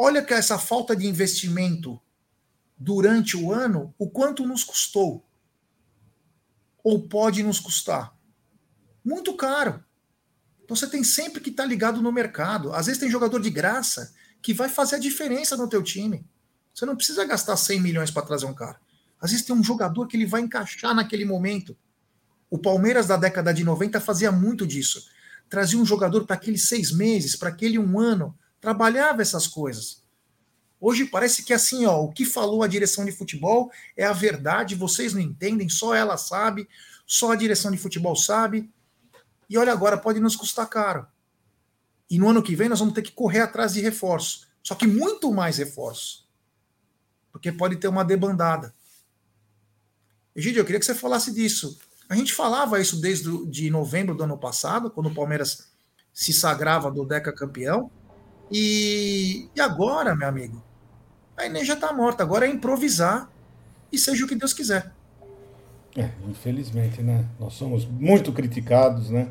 Olha que essa falta de investimento durante o ano, o quanto nos custou. Ou pode nos custar. Muito caro. Então você tem sempre que estar tá ligado no mercado. Às vezes tem jogador de graça que vai fazer a diferença no teu time. Você não precisa gastar 100 milhões para trazer um cara. Às vezes tem um jogador que ele vai encaixar naquele momento. O Palmeiras da década de 90 fazia muito disso. Trazia um jogador para aqueles seis meses, para aquele um ano, trabalhava essas coisas. Hoje parece que assim, ó, o que falou a direção de futebol é a verdade, vocês não entendem, só ela sabe, só a direção de futebol sabe. E olha agora, pode nos custar caro. E no ano que vem nós vamos ter que correr atrás de reforços. Só que muito mais reforços. Porque pode ter uma debandada. Egídio, eu queria que você falasse disso. A gente falava isso desde de novembro do ano passado, quando o Palmeiras se sagrava do Deca campeão. E, e agora, meu amigo, a Enem já está morta. Agora é improvisar e seja o que Deus quiser. É, infelizmente, né? Nós somos muito criticados, né?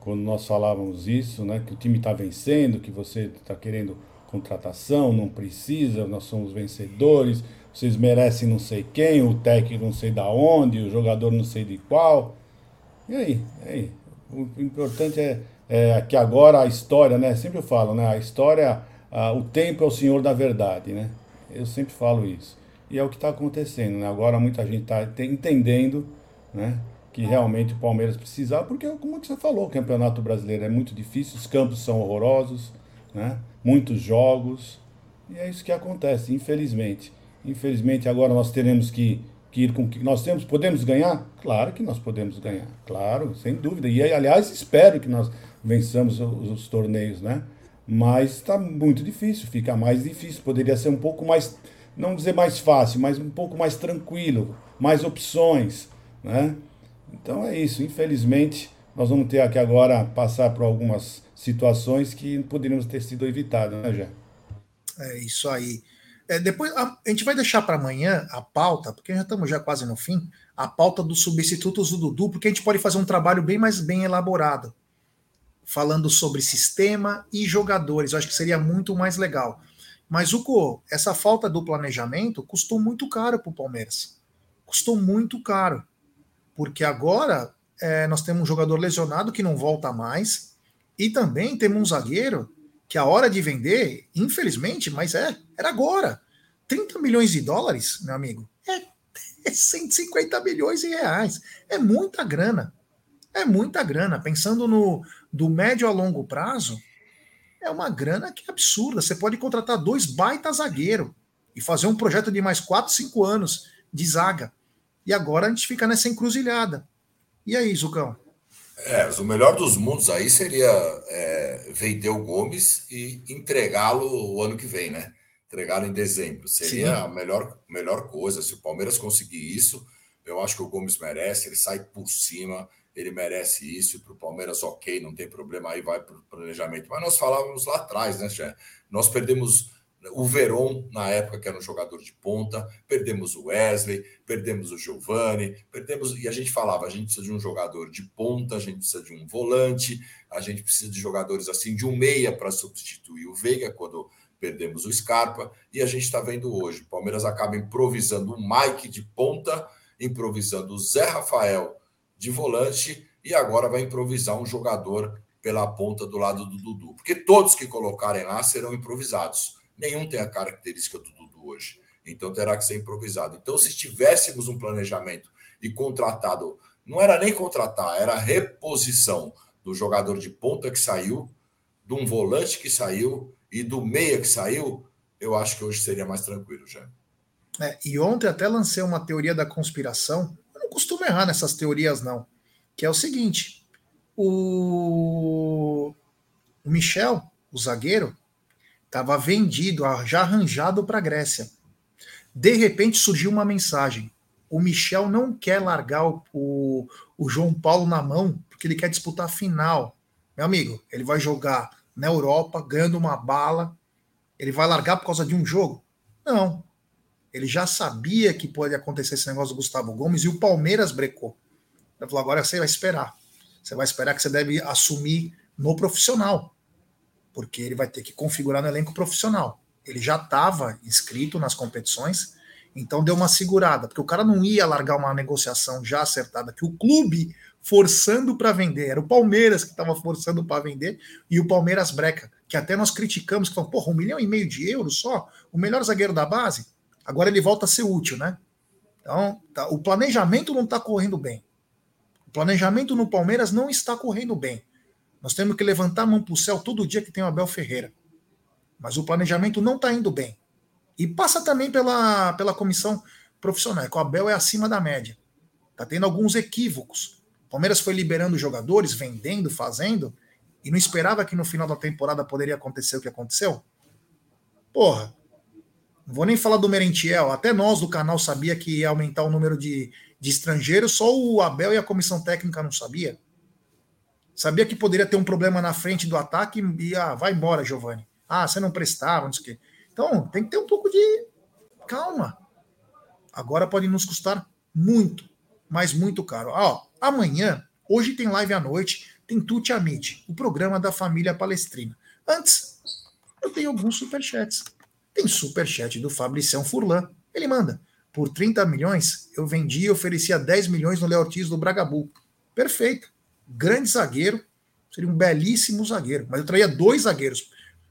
Quando nós falávamos isso, né? Que o time está vencendo, que você está querendo contratação, não precisa, nós somos vencedores, vocês merecem não sei quem, o técnico não sei da onde, o jogador não sei de qual. E aí? E aí? O importante é, é que agora a história, né? Sempre eu falo, né? A história, a, o tempo é o senhor da verdade, né? Eu sempre falo isso. E é o que está acontecendo, né? Agora muita gente está entendendo, né? Que realmente o Palmeiras precisava, porque como você falou, o Campeonato Brasileiro é muito difícil, os campos são horrorosos, né? Muitos jogos. E é isso que acontece, infelizmente. Infelizmente agora nós teremos que, que com que nós temos, podemos ganhar? Claro que nós podemos ganhar, claro, sem dúvida. E aliás, espero que nós vençamos os, os torneios, né? Mas está muito difícil, fica mais difícil. Poderia ser um pouco mais não dizer mais fácil, mas um pouco mais tranquilo, mais opções, né? Então é isso, infelizmente nós vamos ter aqui agora passar por algumas situações que poderíamos ter sido evitadas, né, Jé? É isso aí. É, depois a, a, gente vai deixar para amanhã a pauta, porque já estamos já quase no fim, a pauta dos substitutos do Dudu, porque a gente pode fazer um trabalho bem mais bem elaborado, falando sobre sistema e jogadores. Eu acho que seria muito mais legal. Mas o essa falta do planejamento custou muito caro para o Palmeiras. Custou muito caro. Porque agora é, nós temos um jogador lesionado que não volta mais. E também temos um zagueiro que a hora de vender, infelizmente, mas é, era agora. 30 milhões de dólares, meu amigo, é, é 150 milhões de reais. É muita grana. É muita grana. Pensando no do médio a longo prazo, é uma grana que é absurda. Você pode contratar dois baita zagueiro e fazer um projeto de mais 4, 5 anos de zaga. E agora a gente fica nessa encruzilhada. E aí, Zucão? É, o melhor dos mundos aí seria é, vender o Gomes e entregá-lo o ano que vem, né? Entregá-lo em dezembro. Seria Sim. a melhor, melhor coisa. Se o Palmeiras conseguir isso, eu acho que o Gomes merece, ele sai por cima, ele merece isso, para o Palmeiras, ok, não tem problema, aí vai para o planejamento. Mas nós falávamos lá atrás, né, Xé? Nós perdemos o Veron, na época, que era um jogador de ponta, perdemos o Wesley, perdemos o Giovani, perdemos. E a gente falava: a gente precisa de um jogador de ponta, a gente precisa de um volante, a gente precisa de jogadores assim, de um meia para substituir o Veiga quando perdemos o Scarpa. E a gente está vendo hoje: o Palmeiras acaba improvisando o Mike de ponta, improvisando o Zé Rafael de volante e agora vai improvisar um jogador pela ponta do lado do Dudu. Porque todos que colocarem lá serão improvisados. Nenhum tem a característica do Dudu hoje. Então terá que ser improvisado. Então, se tivéssemos um planejamento e contratado, não era nem contratar, era reposição do jogador de ponta que saiu, de um volante que saiu e do meia que saiu, eu acho que hoje seria mais tranquilo já. É, e ontem até lancei uma teoria da conspiração não costumo errar nessas teorias, não. Que é o seguinte: o, o Michel, o zagueiro, estava vendido, já arranjado para a Grécia. De repente surgiu uma mensagem. O Michel não quer largar o, o, o João Paulo na mão, porque ele quer disputar a final. Meu amigo, ele vai jogar na Europa, ganhando uma bala. Ele vai largar por causa de um jogo? Não. Ele já sabia que pode acontecer esse negócio do Gustavo Gomes e o Palmeiras brecou. Ele falou: agora você vai esperar. Você vai esperar que você deve assumir no profissional, porque ele vai ter que configurar no elenco profissional. Ele já estava inscrito nas competições, então deu uma segurada, porque o cara não ia largar uma negociação já acertada, que o clube forçando para vender, era o Palmeiras que estava forçando para vender, e o Palmeiras breca, que até nós criticamos, que falou, porra, um milhão e meio de euros só, o melhor zagueiro da base, Agora ele volta a ser útil, né? Então, tá, o planejamento não está correndo bem. O planejamento no Palmeiras não está correndo bem. Nós temos que levantar a mão para o céu todo dia que tem o Abel Ferreira. Mas o planejamento não está indo bem. E passa também pela, pela comissão profissional, que o Abel é acima da média. Está tendo alguns equívocos. O Palmeiras foi liberando jogadores, vendendo, fazendo, e não esperava que no final da temporada poderia acontecer o que aconteceu? Porra, não vou nem falar do Merentiel, até nós do canal sabia que ia aumentar o número de, de estrangeiros, só o Abel e a comissão técnica não sabia. Sabia que poderia ter um problema na frente do ataque e ah, vai embora, Giovanni. Ah, você não prestava, não sei o quê. Então, tem que ter um pouco de calma. Agora pode nos custar muito, mas muito caro. Ó, amanhã, hoje tem live à noite, tem Tuti Amit, o programa da família palestrina. Antes, eu tenho alguns superchats. Tem superchat do Fabricião Furlan. Ele manda. Por 30 milhões, eu vendi e oferecia 10 milhões no Léo Ortiz do Bragabu. Perfeito. Grande zagueiro. Seria um belíssimo zagueiro. Mas eu traía dois zagueiros.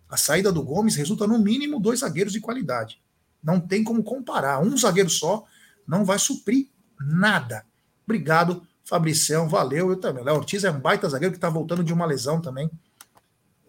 A saída do Gomes resulta no mínimo dois zagueiros de qualidade. Não tem como comparar. Um zagueiro só não vai suprir nada. Obrigado, Fabricião. Valeu. Eu também. Léo Ortiz é um baita zagueiro que está voltando de uma lesão também.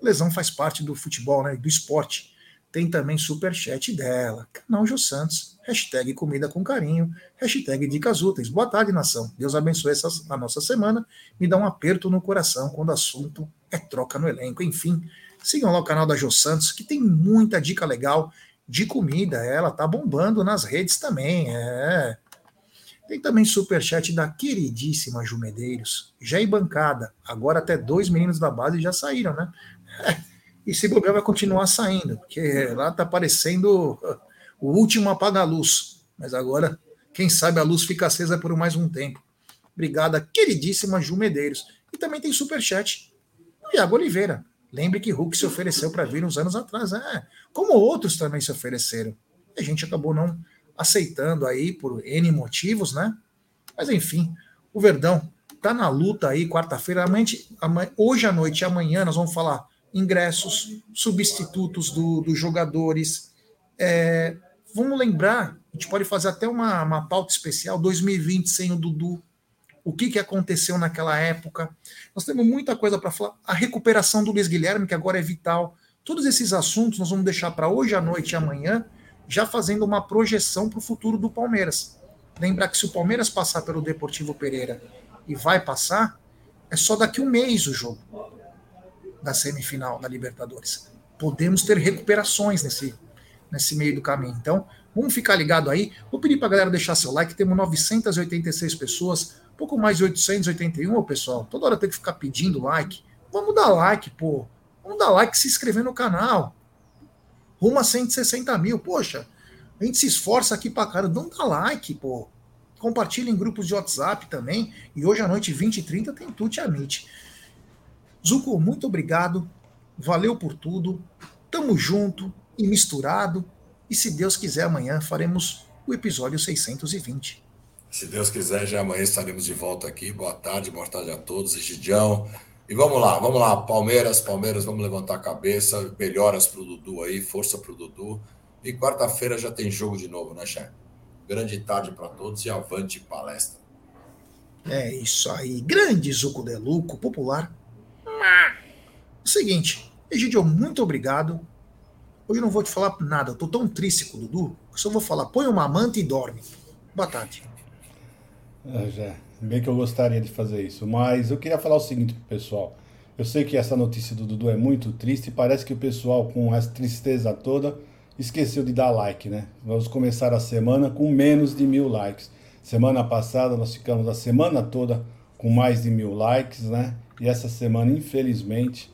Lesão faz parte do futebol, né? Do esporte. Tem também superchat dela. Canal Jô Santos. Hashtag comida com carinho. Hashtag dicas úteis. Boa tarde, nação. Deus abençoe essa, a nossa semana. Me dá um aperto no coração quando o assunto é troca no elenco. Enfim, sigam lá o canal da Jô Santos, que tem muita dica legal de comida. Ela tá bombando nas redes também. É. Tem também superchat da queridíssima Ju Medeiros. Já em bancada. Agora até dois meninos da base já saíram, né? É. E se bobear vai continuar saindo, porque lá tá parecendo o último apaga-luz. Mas agora, quem sabe a luz fica acesa por mais um tempo. Obrigada, queridíssima Ju Medeiros. E também tem superchat. Iago Oliveira. Lembre que Hulk se ofereceu para vir uns anos atrás. É, como outros também se ofereceram. A gente acabou não aceitando aí por N motivos, né? Mas enfim, o Verdão tá na luta aí quarta-feira. Hoje à noite e amanhã nós vamos falar ingressos, substitutos do, dos jogadores. É, vamos lembrar, a gente pode fazer até uma, uma pauta especial, 2020 sem o Dudu, o que, que aconteceu naquela época. Nós temos muita coisa para falar. A recuperação do Luiz Guilherme, que agora é vital. Todos esses assuntos nós vamos deixar para hoje à noite e amanhã, já fazendo uma projeção para o futuro do Palmeiras. Lembrar que se o Palmeiras passar pelo Deportivo Pereira e vai passar, é só daqui um mês o jogo da semifinal da Libertadores. Podemos ter recuperações nesse, nesse meio do caminho. Então, vamos ficar ligado aí. Vou pedir para a galera deixar seu like. Temos 986 pessoas, pouco mais de 881, pessoal. Toda hora tem que ficar pedindo like. Vamos dar like, pô. Vamos dar like se inscrever no canal. Rumo a 160 mil. Poxa, a gente se esforça aqui pra cara. Não dá like, pô. Compartilha em grupos de WhatsApp também. E hoje à noite, 20 e 30, tem Tuti Amit. Zuko, muito obrigado. Valeu por tudo. Tamo junto e misturado. E se Deus quiser, amanhã faremos o episódio 620. Se Deus quiser, já amanhã estaremos de volta aqui. Boa tarde, boa tarde a todos. Egidião, e vamos lá, vamos lá, Palmeiras, Palmeiras, vamos levantar a cabeça, melhoras para o Dudu aí, força para o Dudu. E quarta-feira já tem jogo de novo, né, chefe? Grande tarde para todos e avante palestra. É isso aí, grande Zuco de Luco, popular. O seguinte, Egidio, muito obrigado. Hoje eu não vou te falar nada, eu tô tão triste com o Dudu, que só vou falar, põe uma manta e dorme. Boa tarde. Ah, já. Bem que eu gostaria de fazer isso. Mas eu queria falar o seguinte pro pessoal. Eu sei que essa notícia do Dudu é muito triste parece que o pessoal, com essa tristeza toda, esqueceu de dar like, né? Vamos começar a semana com menos de mil likes. Semana passada nós ficamos a semana toda com mais de mil likes, né? E essa semana, infelizmente,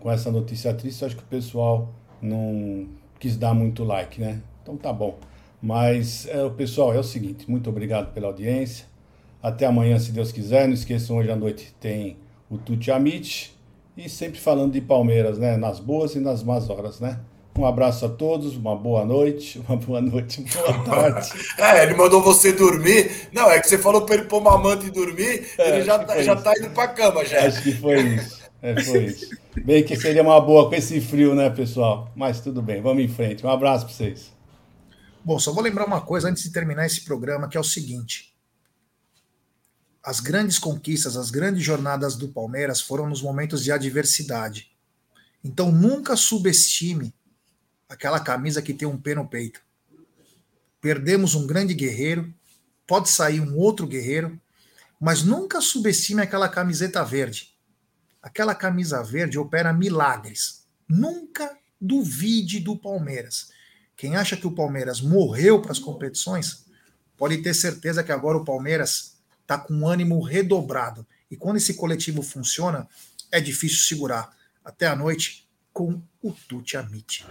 com essa notícia triste, acho que o pessoal não quis dar muito like, né? Então tá bom. Mas, é, pessoal, é o seguinte, muito obrigado pela audiência. Até amanhã, se Deus quiser. Não esqueçam, hoje à noite tem o Tuti Amit. E sempre falando de Palmeiras, né? Nas boas e nas más horas, né? Um abraço a todos, uma boa noite, uma boa noite, uma boa tarde. é, ele mandou você dormir. Não, é que você falou para ele pôr uma manta e dormir, é, ele já, tá, já tá indo para cama já. Acho que foi isso. É, foi isso. Bem que seria uma boa com esse frio, né, pessoal? Mas tudo bem, vamos em frente. Um abraço para vocês. Bom, só vou lembrar uma coisa antes de terminar esse programa, que é o seguinte as grandes conquistas, as grandes jornadas do Palmeiras foram nos momentos de adversidade. Então nunca subestime aquela camisa que tem um pé no peito. Perdemos um grande guerreiro, pode sair um outro guerreiro, Mas nunca subestime aquela camiseta verde. Aquela camisa verde opera milagres. Nunca duvide do Palmeiras. Quem acha que o Palmeiras morreu para as competições, pode ter certeza que agora o Palmeiras está com ânimo redobrado. E quando esse coletivo funciona, é difícil segurar. Até a noite com o Tuti Amit.